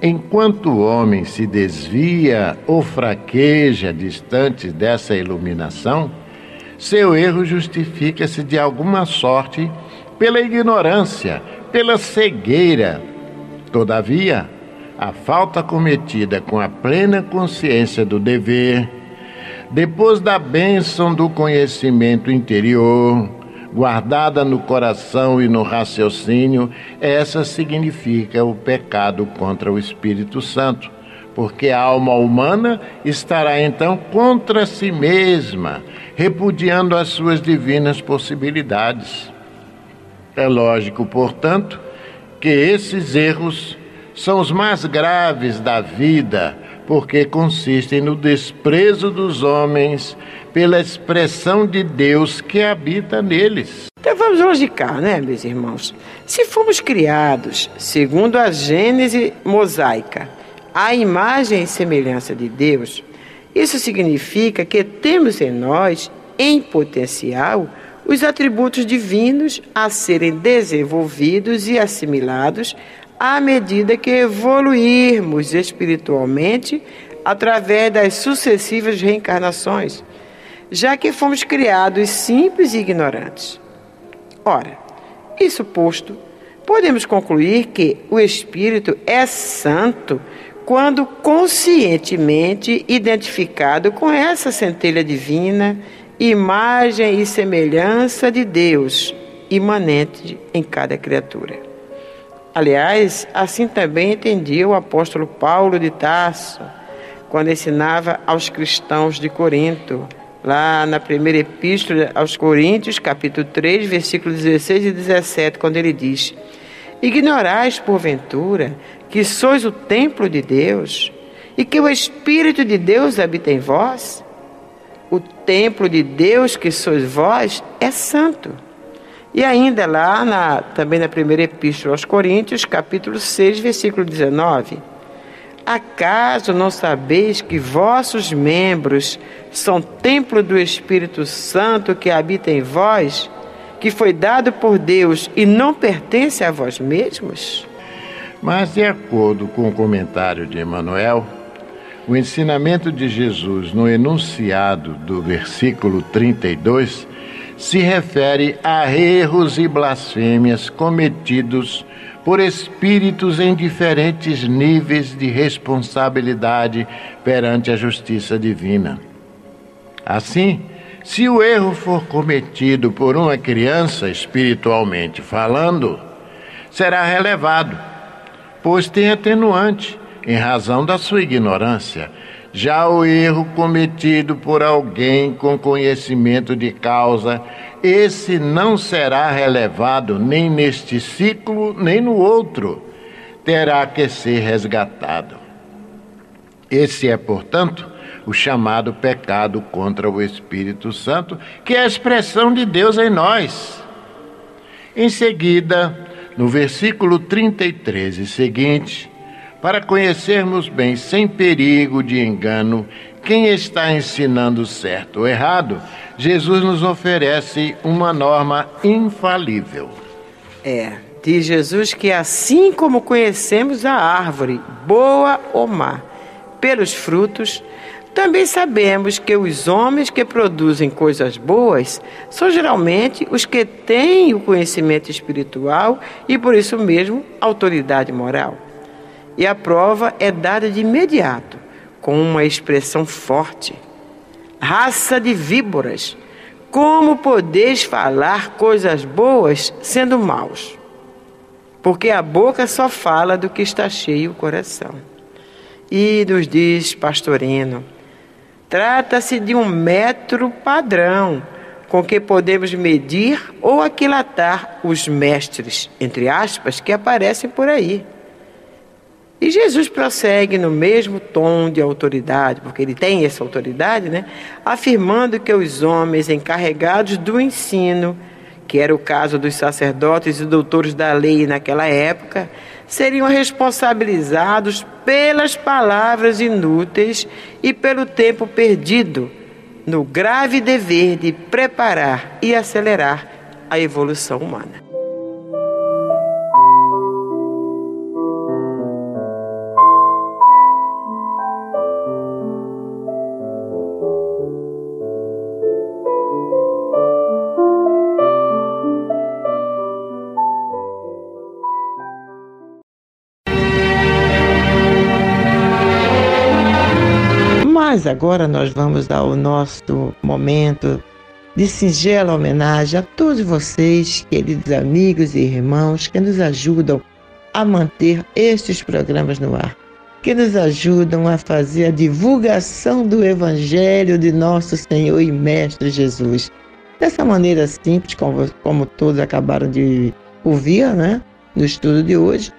Enquanto o homem se desvia ou fraqueja distante dessa iluminação, seu erro justifica-se de alguma sorte pela ignorância, pela cegueira. Todavia, a falta cometida com a plena consciência do dever, depois da bênção do conhecimento interior, guardada no coração e no raciocínio, essa significa o pecado contra o Espírito Santo, porque a alma humana estará então contra si mesma, repudiando as suas divinas possibilidades. É lógico, portanto, que esses erros são os mais graves da vida, porque consistem no desprezo dos homens pela expressão de Deus que habita neles. Então vamos logicar, né, meus irmãos? Se fomos criados segundo a Gênese mosaica, a imagem e semelhança de Deus, isso significa que temos em nós, em potencial, os atributos divinos a serem desenvolvidos e assimilados à medida que evoluirmos espiritualmente através das sucessivas reencarnações, já que fomos criados simples e ignorantes. Ora, isso posto, podemos concluir que o espírito é santo quando conscientemente identificado com essa centelha divina, imagem e semelhança de Deus imanente em cada criatura. Aliás, assim também entendia o apóstolo Paulo de Tarso, quando ensinava aos cristãos de Corinto, lá na primeira epístola aos Coríntios, capítulo 3, versículos 16 e 17, quando ele diz: Ignorais, porventura, que sois o templo de Deus e que o Espírito de Deus habita em vós? O templo de Deus que sois vós é santo e ainda lá, na, também na primeira epístola aos Coríntios, capítulo 6, versículo 19. Acaso não sabeis que vossos membros são templo do Espírito Santo que habita em vós, que foi dado por Deus e não pertence a vós mesmos? Mas, de acordo com o comentário de Emmanuel, o ensinamento de Jesus no enunciado do versículo 32 se refere a erros e blasfêmias cometidos por espíritos em diferentes níveis de responsabilidade perante a justiça divina. Assim, se o erro for cometido por uma criança espiritualmente falando, será relevado, pois tem atenuante em razão da sua ignorância já o erro cometido por alguém com conhecimento de causa, esse não será relevado nem neste ciclo, nem no outro. Terá que ser resgatado. Esse é, portanto, o chamado pecado contra o Espírito Santo, que é a expressão de Deus em nós. Em seguida, no versículo 33 e seguinte, para conhecermos bem, sem perigo de engano, quem está ensinando certo ou errado, Jesus nos oferece uma norma infalível. É, diz Jesus que assim como conhecemos a árvore, boa ou má, pelos frutos, também sabemos que os homens que produzem coisas boas são geralmente os que têm o conhecimento espiritual e, por isso mesmo, autoridade moral. E a prova é dada de imediato, com uma expressão forte. Raça de víboras, como podeis falar coisas boas sendo maus? Porque a boca só fala do que está cheio o coração. E nos diz Pastorino, trata-se de um metro padrão com que podemos medir ou aquilatar os mestres, entre aspas, que aparecem por aí. E Jesus prossegue no mesmo tom de autoridade, porque ele tem essa autoridade, né? Afirmando que os homens encarregados do ensino, que era o caso dos sacerdotes e doutores da lei naquela época, seriam responsabilizados pelas palavras inúteis e pelo tempo perdido no grave dever de preparar e acelerar a evolução humana. Mas agora nós vamos ao nosso momento de singela homenagem a todos vocês, queridos amigos e irmãos, que nos ajudam a manter estes programas no ar, que nos ajudam a fazer a divulgação do Evangelho de nosso Senhor e Mestre Jesus. Dessa maneira simples, como, como todos acabaram de ouvir, né, no estudo de hoje,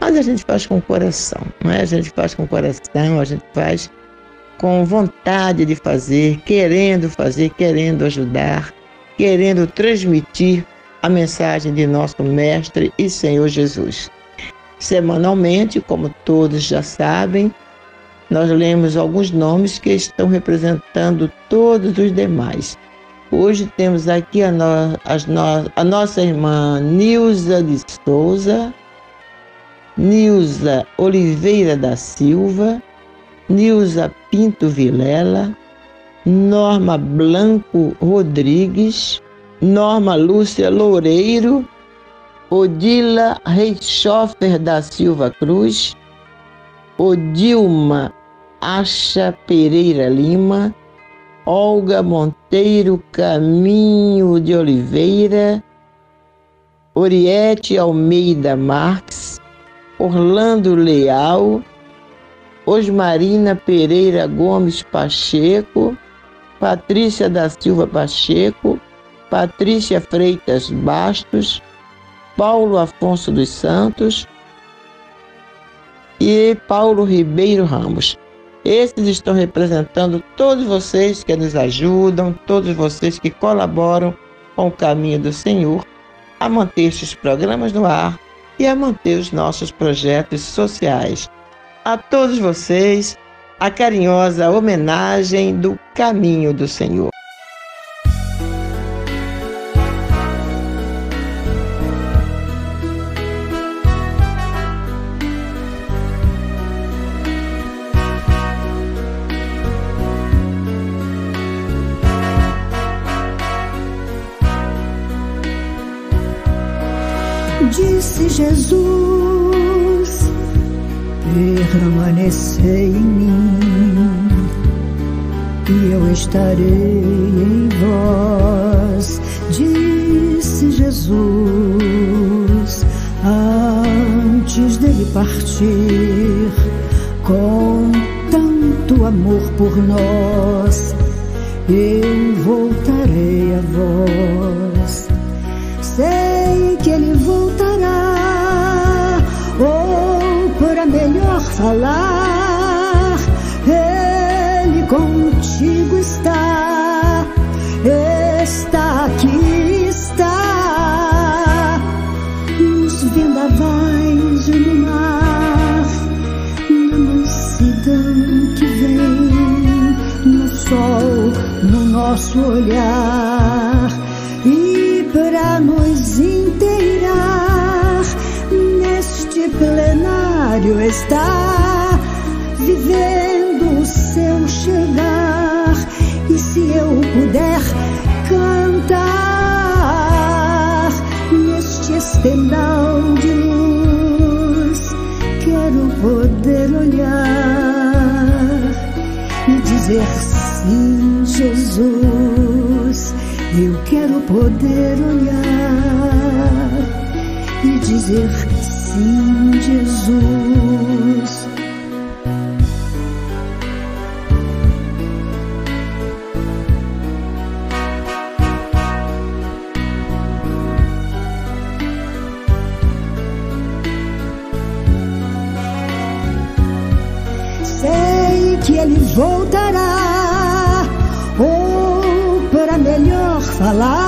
mas a gente faz com o coração, não é? A gente faz com o coração, a gente faz com vontade de fazer, querendo fazer, querendo ajudar, querendo transmitir a mensagem de nosso Mestre e Senhor Jesus. Semanalmente, como todos já sabem, nós lemos alguns nomes que estão representando todos os demais. Hoje temos aqui a, no, no, a nossa irmã Nilza de Souza, Nilza Oliveira da Silva, Nilza Pinto Vilela, Norma Blanco Rodrigues, Norma Lúcia Loureiro, Odila Reichoffer da Silva Cruz, Odilma Acha Pereira Lima, Olga Monteiro Caminho de Oliveira, Oriete Almeida Marques, Orlando Leal, Osmarina Pereira Gomes Pacheco, Patrícia da Silva Pacheco, Patrícia Freitas Bastos, Paulo Afonso dos Santos e Paulo Ribeiro Ramos. Esses estão representando todos vocês que nos ajudam, todos vocês que colaboram com o caminho do Senhor a manter estes programas no ar e a manter os nossos projetos sociais. A todos vocês, a carinhosa homenagem do caminho do Senhor. Estarei em vós. Disse Jesus, antes dele partir, com tanto amor por nós, eu voltarei a vós. Sei que ele voltará, ou para melhor falar, nosso olhar e para nos inteirar neste plenário está poder olhar e dizer sim, Jesus. Sei que ele voltará, ou para melhor falar,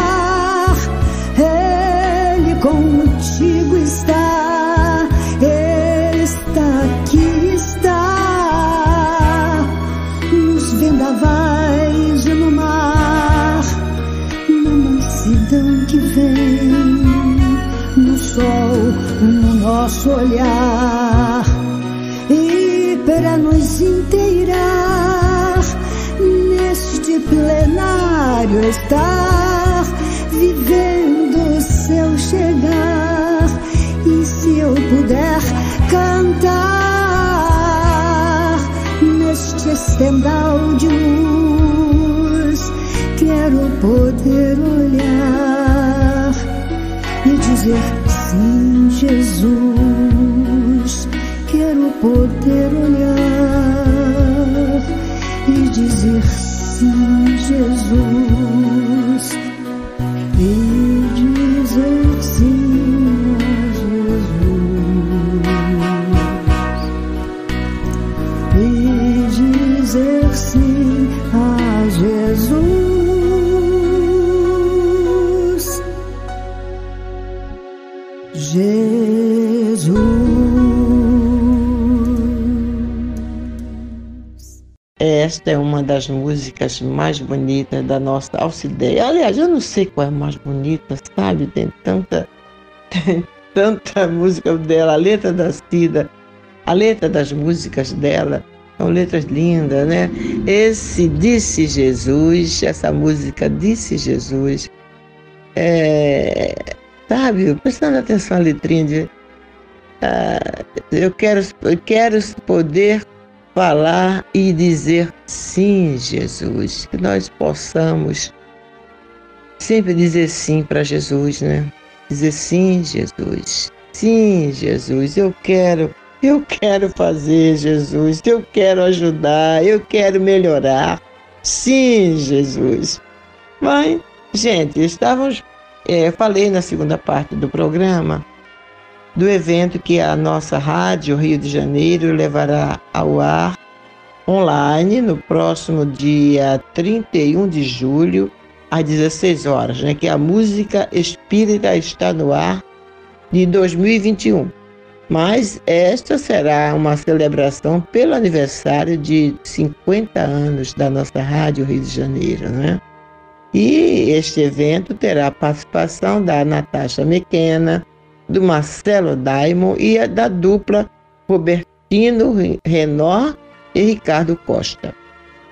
nosso olhar e para nos inteirar neste plenário estar vivendo seu chegar. E se eu puder cantar neste estendal de luz quero poder olhar e dizer sim Jesus. Esta é uma das músicas mais bonitas da nossa Alcideia. Aliás, eu não sei qual é a mais bonita, sabe? Tem tanta, tem tanta música dela, a letra da Cida, a letra das músicas dela são letras lindas, né? Esse Disse Jesus, essa música Disse Jesus, é, sabe? Prestando atenção à letrinha de. Uh, eu, quero, eu quero poder falar e dizer sim, Jesus. Que nós possamos sempre dizer sim para Jesus, né? Dizer sim, Jesus. Sim, Jesus, eu quero, eu quero fazer, Jesus. Eu quero ajudar, eu quero melhorar. Sim, Jesus. Mas, gente, estávamos. É, falei na segunda parte do programa do evento que a nossa rádio Rio de Janeiro levará ao ar online no próximo dia 31 de julho às 16 horas, né, que a música espírita está no ar de 2021. Mas esta será uma celebração pelo aniversário de 50 anos da nossa Rádio Rio de Janeiro, né? E este evento terá a participação da Natasha Mequena, do Marcelo Daimon e da dupla Robertino Renor e Ricardo Costa.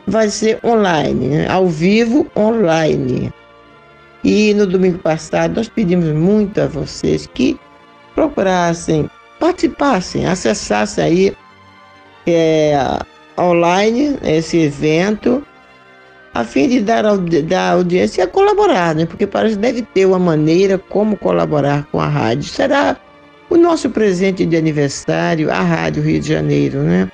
Vai ser online, né? ao vivo online. E no domingo passado nós pedimos muito a vocês que procurassem, participassem, acessassem aí é, online esse evento a fim de dar, dar audiência e colaborar, né? porque parece que deve ter uma maneira como colaborar com a rádio. Será o nosso presente de aniversário, a Rádio Rio de Janeiro, né?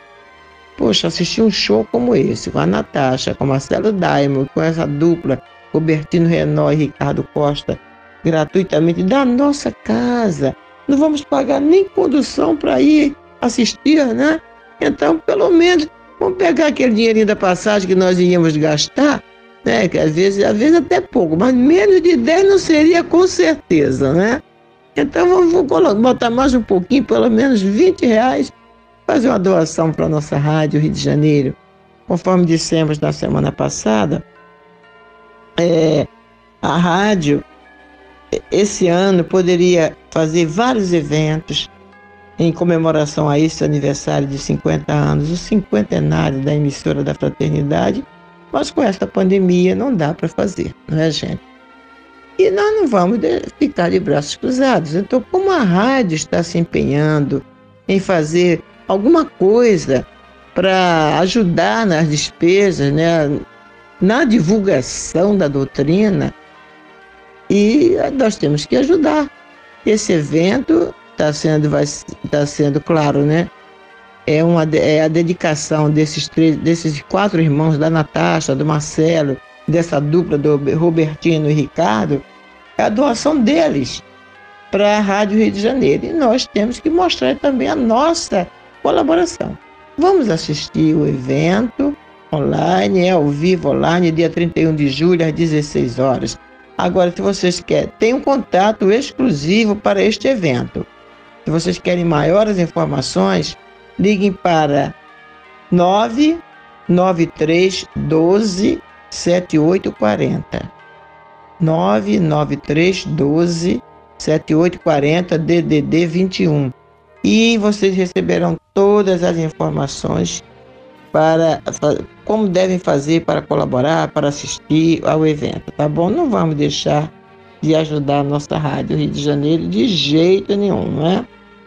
Poxa, assistir um show como esse, com a Natasha, com Marcelo Daimon, com essa dupla, Robertino Renó e Ricardo Costa, gratuitamente, da nossa casa. Não vamos pagar nem condução para ir assistir, né? Então, pelo menos Vamos pegar aquele dinheirinho da passagem que nós íamos gastar, né? Que às vezes, às vezes até pouco, mas menos de 10 não seria com certeza, né? Então vamos botar mais um pouquinho, pelo menos 20 reais, fazer uma doação para a nossa rádio Rio de Janeiro. Conforme dissemos na semana passada, é, a rádio esse ano poderia fazer vários eventos em comemoração a esse aniversário de 50 anos, o cinquentenário da emissora da Fraternidade, mas com essa pandemia não dá para fazer, não é, gente? E nós não vamos ficar de braços cruzados. Então, como a rádio está se empenhando em fazer alguma coisa para ajudar nas despesas, né, na divulgação da doutrina, e nós temos que ajudar. Esse evento está sendo, vai, tá sendo claro, né? É, uma, é a dedicação desses, três, desses quatro irmãos, da Natasha, do Marcelo, dessa dupla do Robertino e Ricardo, é a doação deles para a Rádio Rio de Janeiro. E nós temos que mostrar também a nossa colaboração. Vamos assistir o evento online, é ao vivo online, dia 31 de julho, às 16 horas. Agora, se vocês querem, tem um contato exclusivo para este evento. Se vocês querem maiores informações, liguem para 993 12 7840. 993 12 7840 DDD 21. E vocês receberão todas as informações para como devem fazer para colaborar, para assistir ao evento, tá bom? Não vamos deixar de ajudar a nossa rádio Rio de Janeiro de jeito nenhum, não é?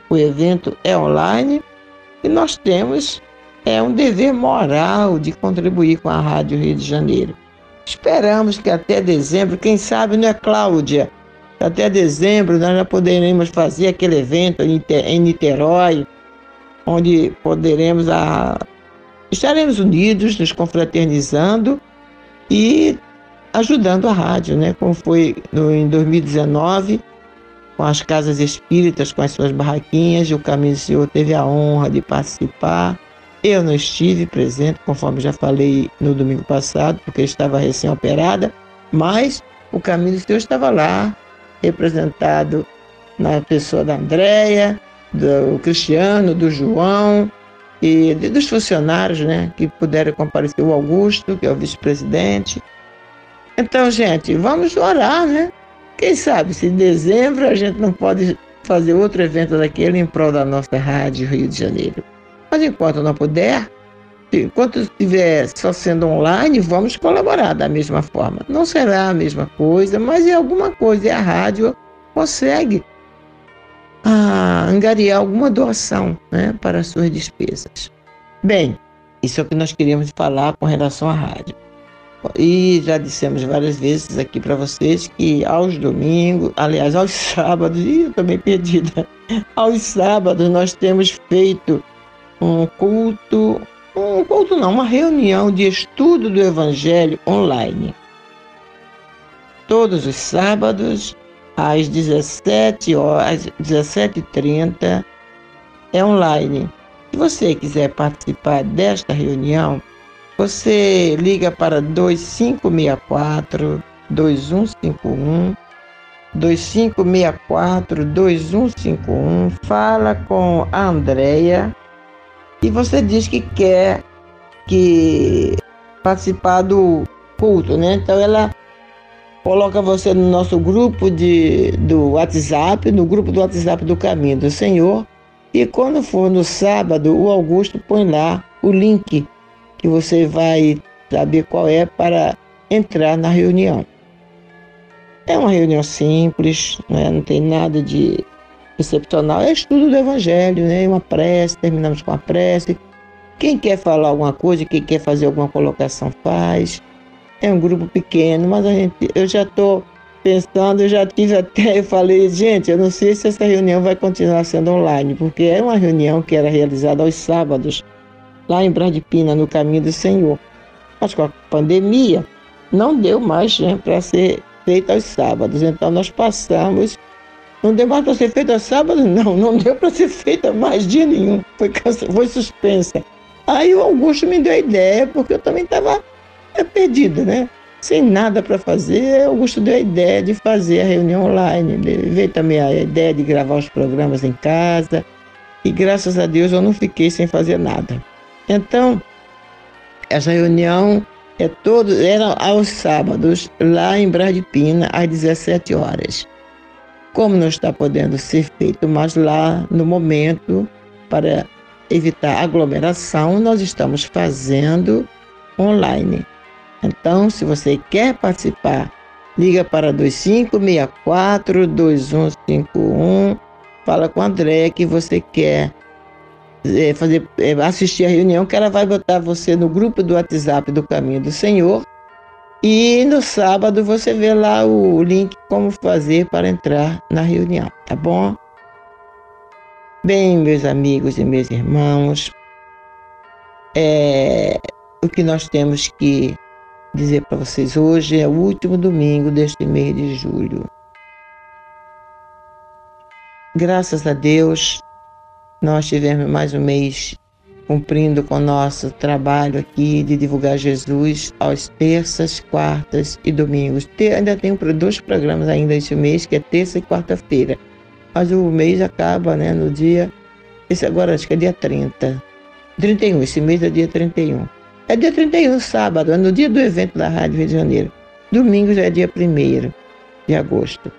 O evento é online e nós temos é um dever moral de contribuir com a Rádio Rio de Janeiro. Esperamos que até dezembro, quem sabe, não é Cláudia? Até dezembro nós já poderemos fazer aquele evento em Niterói, onde poderemos a... estaremos unidos, nos confraternizando e ajudando a rádio, né? Como foi no, em 2019, com as casas espíritas, com as suas barraquinhas, e o Caminho do Senhor teve a honra de participar. Eu não estive presente, conforme já falei no domingo passado, porque estava recém-operada, mas o Caminho do Senhor estava lá, representado na pessoa da Andréia, do Cristiano, do João e dos funcionários né, que puderam comparecer, o Augusto, que é o vice-presidente. Então, gente, vamos orar, né? Quem sabe se em dezembro a gente não pode fazer outro evento daquele em prol da nossa rádio Rio de Janeiro. Mas enquanto não puder, enquanto estiver só sendo online, vamos colaborar da mesma forma. Não será a mesma coisa, mas é alguma coisa e a rádio consegue ah, angariar alguma doação né, para as suas despesas. Bem, isso é o que nós queríamos falar com relação à rádio. E já dissemos várias vezes aqui para vocês que aos domingos, aliás, aos sábados, e eu também perdida, aos sábados nós temos feito um culto, um culto não, uma reunião de estudo do Evangelho online. Todos os sábados, às 17 horas, 17h30, é online. Se você quiser participar desta reunião, você liga para 2564 2151 2564 2151, fala com a Andrea e você diz que quer que participar do culto, né? Então ela coloca você no nosso grupo de, do WhatsApp, no grupo do WhatsApp do Caminho do Senhor. E quando for no sábado, o Augusto põe lá o link que você vai saber qual é para entrar na reunião. É uma reunião simples, né? não tem nada de excepcional. É estudo do Evangelho, né? uma prece, terminamos com a prece. Quem quer falar alguma coisa, quem quer fazer alguma colocação, faz. É um grupo pequeno, mas a gente, eu já estou pensando, eu já tive até, eu falei, gente, eu não sei se essa reunião vai continuar sendo online, porque é uma reunião que era realizada aos sábados lá em Bradipina, no caminho do Senhor. Mas com a pandemia, não deu mais né, para ser feita aos sábados. Então nós passamos. Não deu mais para ser feita aos sábados? Não, não deu para ser feita mais dia nenhum. Foi, foi suspensa. Aí o Augusto me deu a ideia, porque eu também estava é, perdida, né? Sem nada para fazer, o Augusto deu a ideia de fazer a reunião online. Ele veio também a ideia de gravar os programas em casa. E graças a Deus eu não fiquei sem fazer nada. Então, essa reunião é todo, era aos sábados, lá em Bradipina, às 17 horas. Como não está podendo ser feito mais lá no momento, para evitar aglomeração, nós estamos fazendo online. Então, se você quer participar, liga para 2564 2151, fala com a André que você quer é, fazer, é, assistir a reunião, que ela vai botar você no grupo do WhatsApp do Caminho do Senhor. E no sábado você vê lá o link como fazer para entrar na reunião, tá bom? Bem, meus amigos e meus irmãos, é, o que nós temos que dizer para vocês hoje é o último domingo deste mês de julho. Graças a Deus, nós tivemos mais um mês cumprindo com o nosso trabalho aqui de divulgar Jesus aos terças, quartas e domingos. ainda tem dois programas ainda esse mês, que é terça e quarta-feira. Mas o mês acaba né, no dia. Esse agora acho que é dia 30. 31, esse mês é dia 31. É dia 31, sábado, é no dia do evento da Rádio Rio de Janeiro. Domingo já é dia 1 de agosto.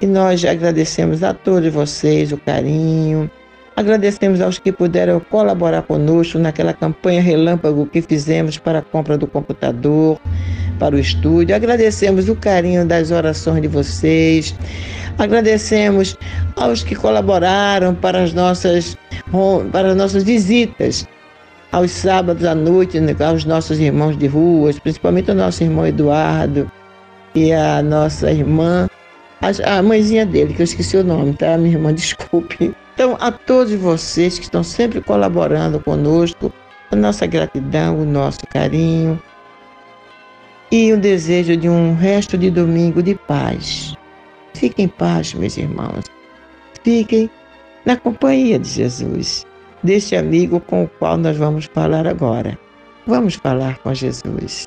E nós agradecemos a todos vocês o carinho, Agradecemos aos que puderam colaborar conosco naquela campanha relâmpago que fizemos para a compra do computador, para o estúdio. Agradecemos o carinho das orações de vocês. Agradecemos aos que colaboraram para as nossas, para as nossas visitas aos sábados à noite, né, aos nossos irmãos de ruas, principalmente o nosso irmão Eduardo e a nossa irmã a, a mãezinha dele, que eu esqueci o nome, tá? Minha irmã, desculpe. Então, a todos vocês que estão sempre colaborando conosco, a nossa gratidão, o nosso carinho e o desejo de um resto de domingo de paz. Fiquem em paz, meus irmãos. Fiquem na companhia de Jesus, deste amigo com o qual nós vamos falar agora. Vamos falar com Jesus.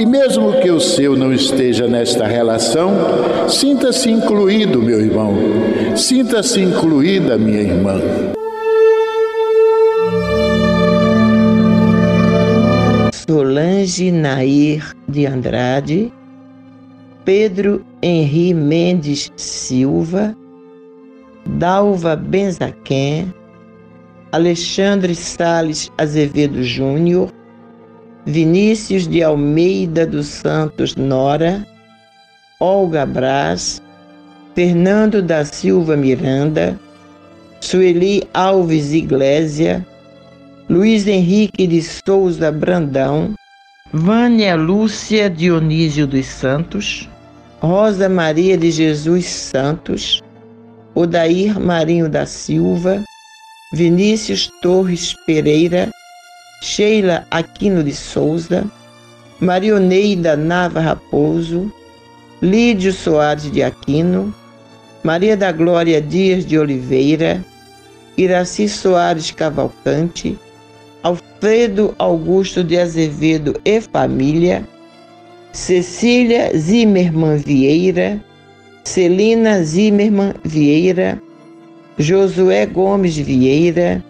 e, mesmo que o seu não esteja nesta relação, sinta-se incluído, meu irmão, sinta-se incluída, minha irmã. Solange Nair de Andrade, Pedro Henri Mendes Silva, Dalva Benzaquem, Alexandre Sales Azevedo Júnior, Vinícius de Almeida dos Santos Nora, Olga Braz, Fernando da Silva Miranda, Sueli Alves Iglésia, Luiz Henrique de Souza Brandão, Vânia Lúcia Dionísio dos Santos, Rosa Maria de Jesus Santos, Odair Marinho da Silva, Vinícius Torres Pereira, Sheila Aquino de Souza, Marioneida Nava Raposo, Lídio Soares de Aquino, Maria da Glória Dias de Oliveira, Iraci Soares Cavalcante, Alfredo Augusto de Azevedo e família, Cecília Zimmermann Vieira, Celina Zimmermann Vieira, Josué Gomes Vieira,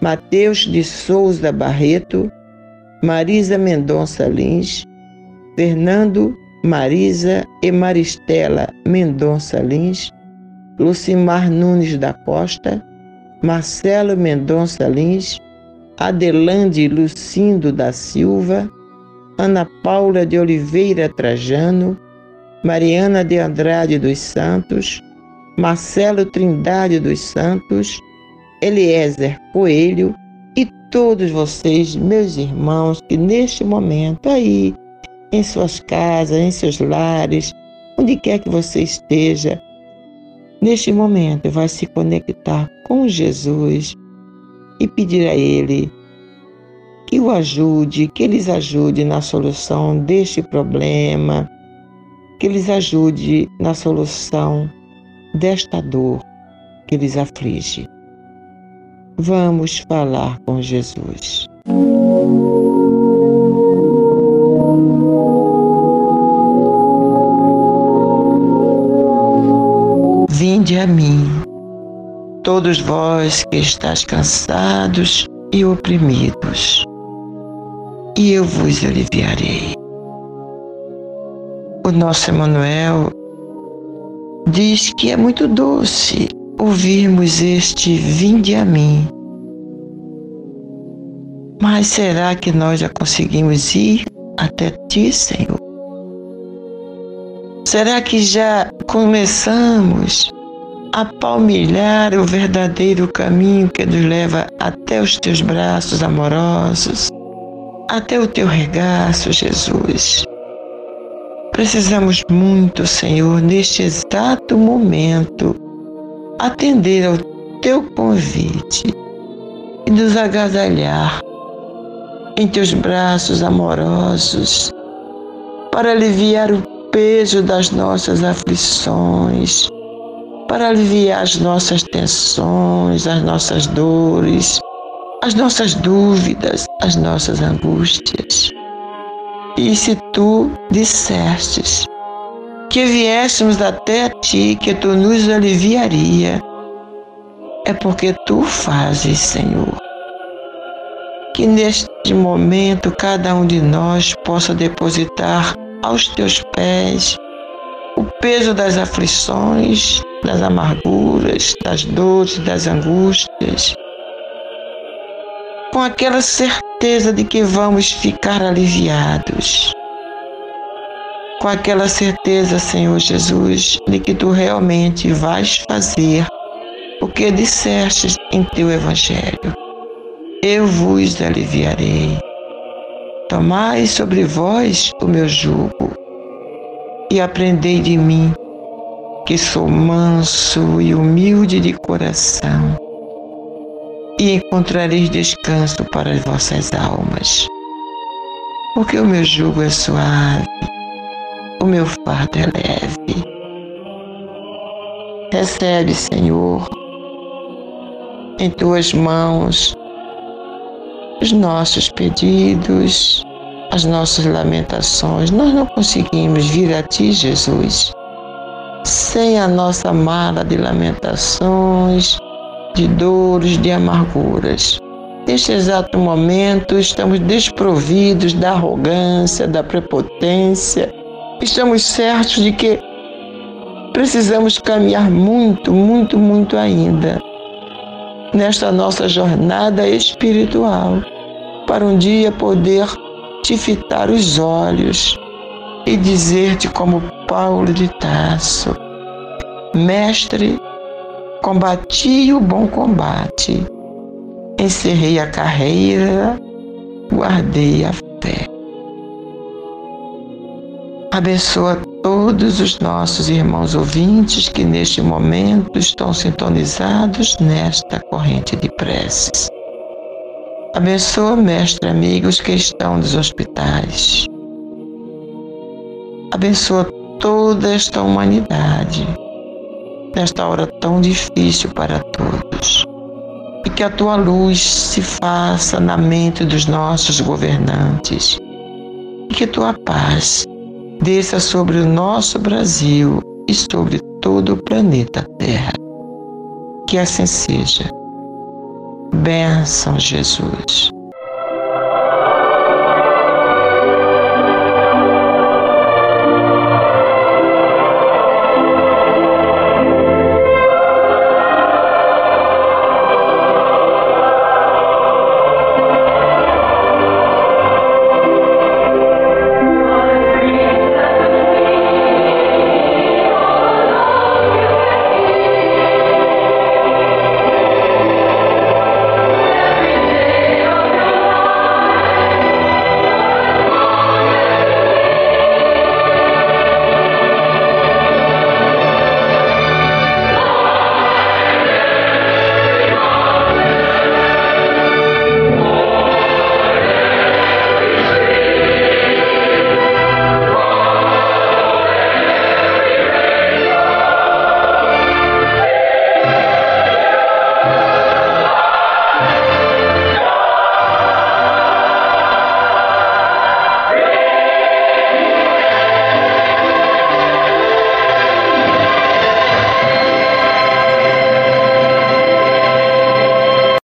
Mateus de Souza Barreto, Marisa Mendonça Lins, Fernando Marisa e Maristela Mendonça Lins, Lucimar Nunes da Costa, Marcelo Mendonça Lins, Adelande Lucindo da Silva, Ana Paula de Oliveira Trajano, Mariana de Andrade dos Santos, Marcelo Trindade dos Santos, Eliezer Coelho e todos vocês, meus irmãos, que neste momento aí, em suas casas, em seus lares, onde quer que você esteja, neste momento vai se conectar com Jesus e pedir a Ele que o ajude, que eles ajude na solução deste problema, que eles ajude na solução desta dor que lhes aflige. Vamos falar com Jesus. Vinde a mim, todos vós que estáis cansados e oprimidos, e eu vos aliviarei. O nosso Emanuel diz que é muito doce ouvirmos este vinde a mim. Mas será que nós já conseguimos ir até ti, Senhor? Será que já começamos a palmilhar o verdadeiro caminho que nos leva até os teus braços amorosos, até o teu regaço, Jesus? Precisamos muito, Senhor, neste exato momento, atender ao teu convite e nos agasalhar em teus braços amorosos para aliviar o peso das nossas aflições, para aliviar as nossas tensões, as nossas dores, as nossas dúvidas, as nossas angústias. E se tu dissestes que viéssemos até a ti, que tu nos aliviaria, é porque tu fazes, Senhor. Que neste momento cada um de nós possa depositar aos teus pés o peso das aflições, das amarguras, das dores, das angústias, com aquela certeza de que vamos ficar aliviados. Com aquela certeza, Senhor Jesus, de que tu realmente vais fazer o que disseste em teu Evangelho. Eu vos aliviarei. Tomai sobre vós o meu jugo e aprendei de mim, que sou manso e humilde de coração e encontrareis descanso para as vossas almas. Porque o meu jugo é suave, o meu fardo é leve. Recebe, Senhor, em tuas mãos os nossos pedidos, as nossas lamentações. Nós não conseguimos vir a Ti, Jesus, sem a nossa mala de lamentações, de dores, de amarguras. Neste exato momento, estamos desprovidos da arrogância, da prepotência. Estamos certos de que precisamos caminhar muito, muito, muito ainda nesta nossa jornada espiritual, para um dia poder te fitar os olhos e dizer-te como Paulo de Tasso, Mestre, Combati o bom combate, encerrei a carreira, guardei a fé. Abençoa todos os nossos irmãos ouvintes que neste momento estão sintonizados nesta corrente de preces. Abençoa, mestre, amigos que estão nos hospitais. Abençoa toda esta humanidade nesta hora tão difícil para todos. E que a tua luz se faça na mente dos nossos governantes. E que tua paz desça sobre o nosso Brasil e sobre todo o planeta Terra. Que assim seja. Bênção, Jesus.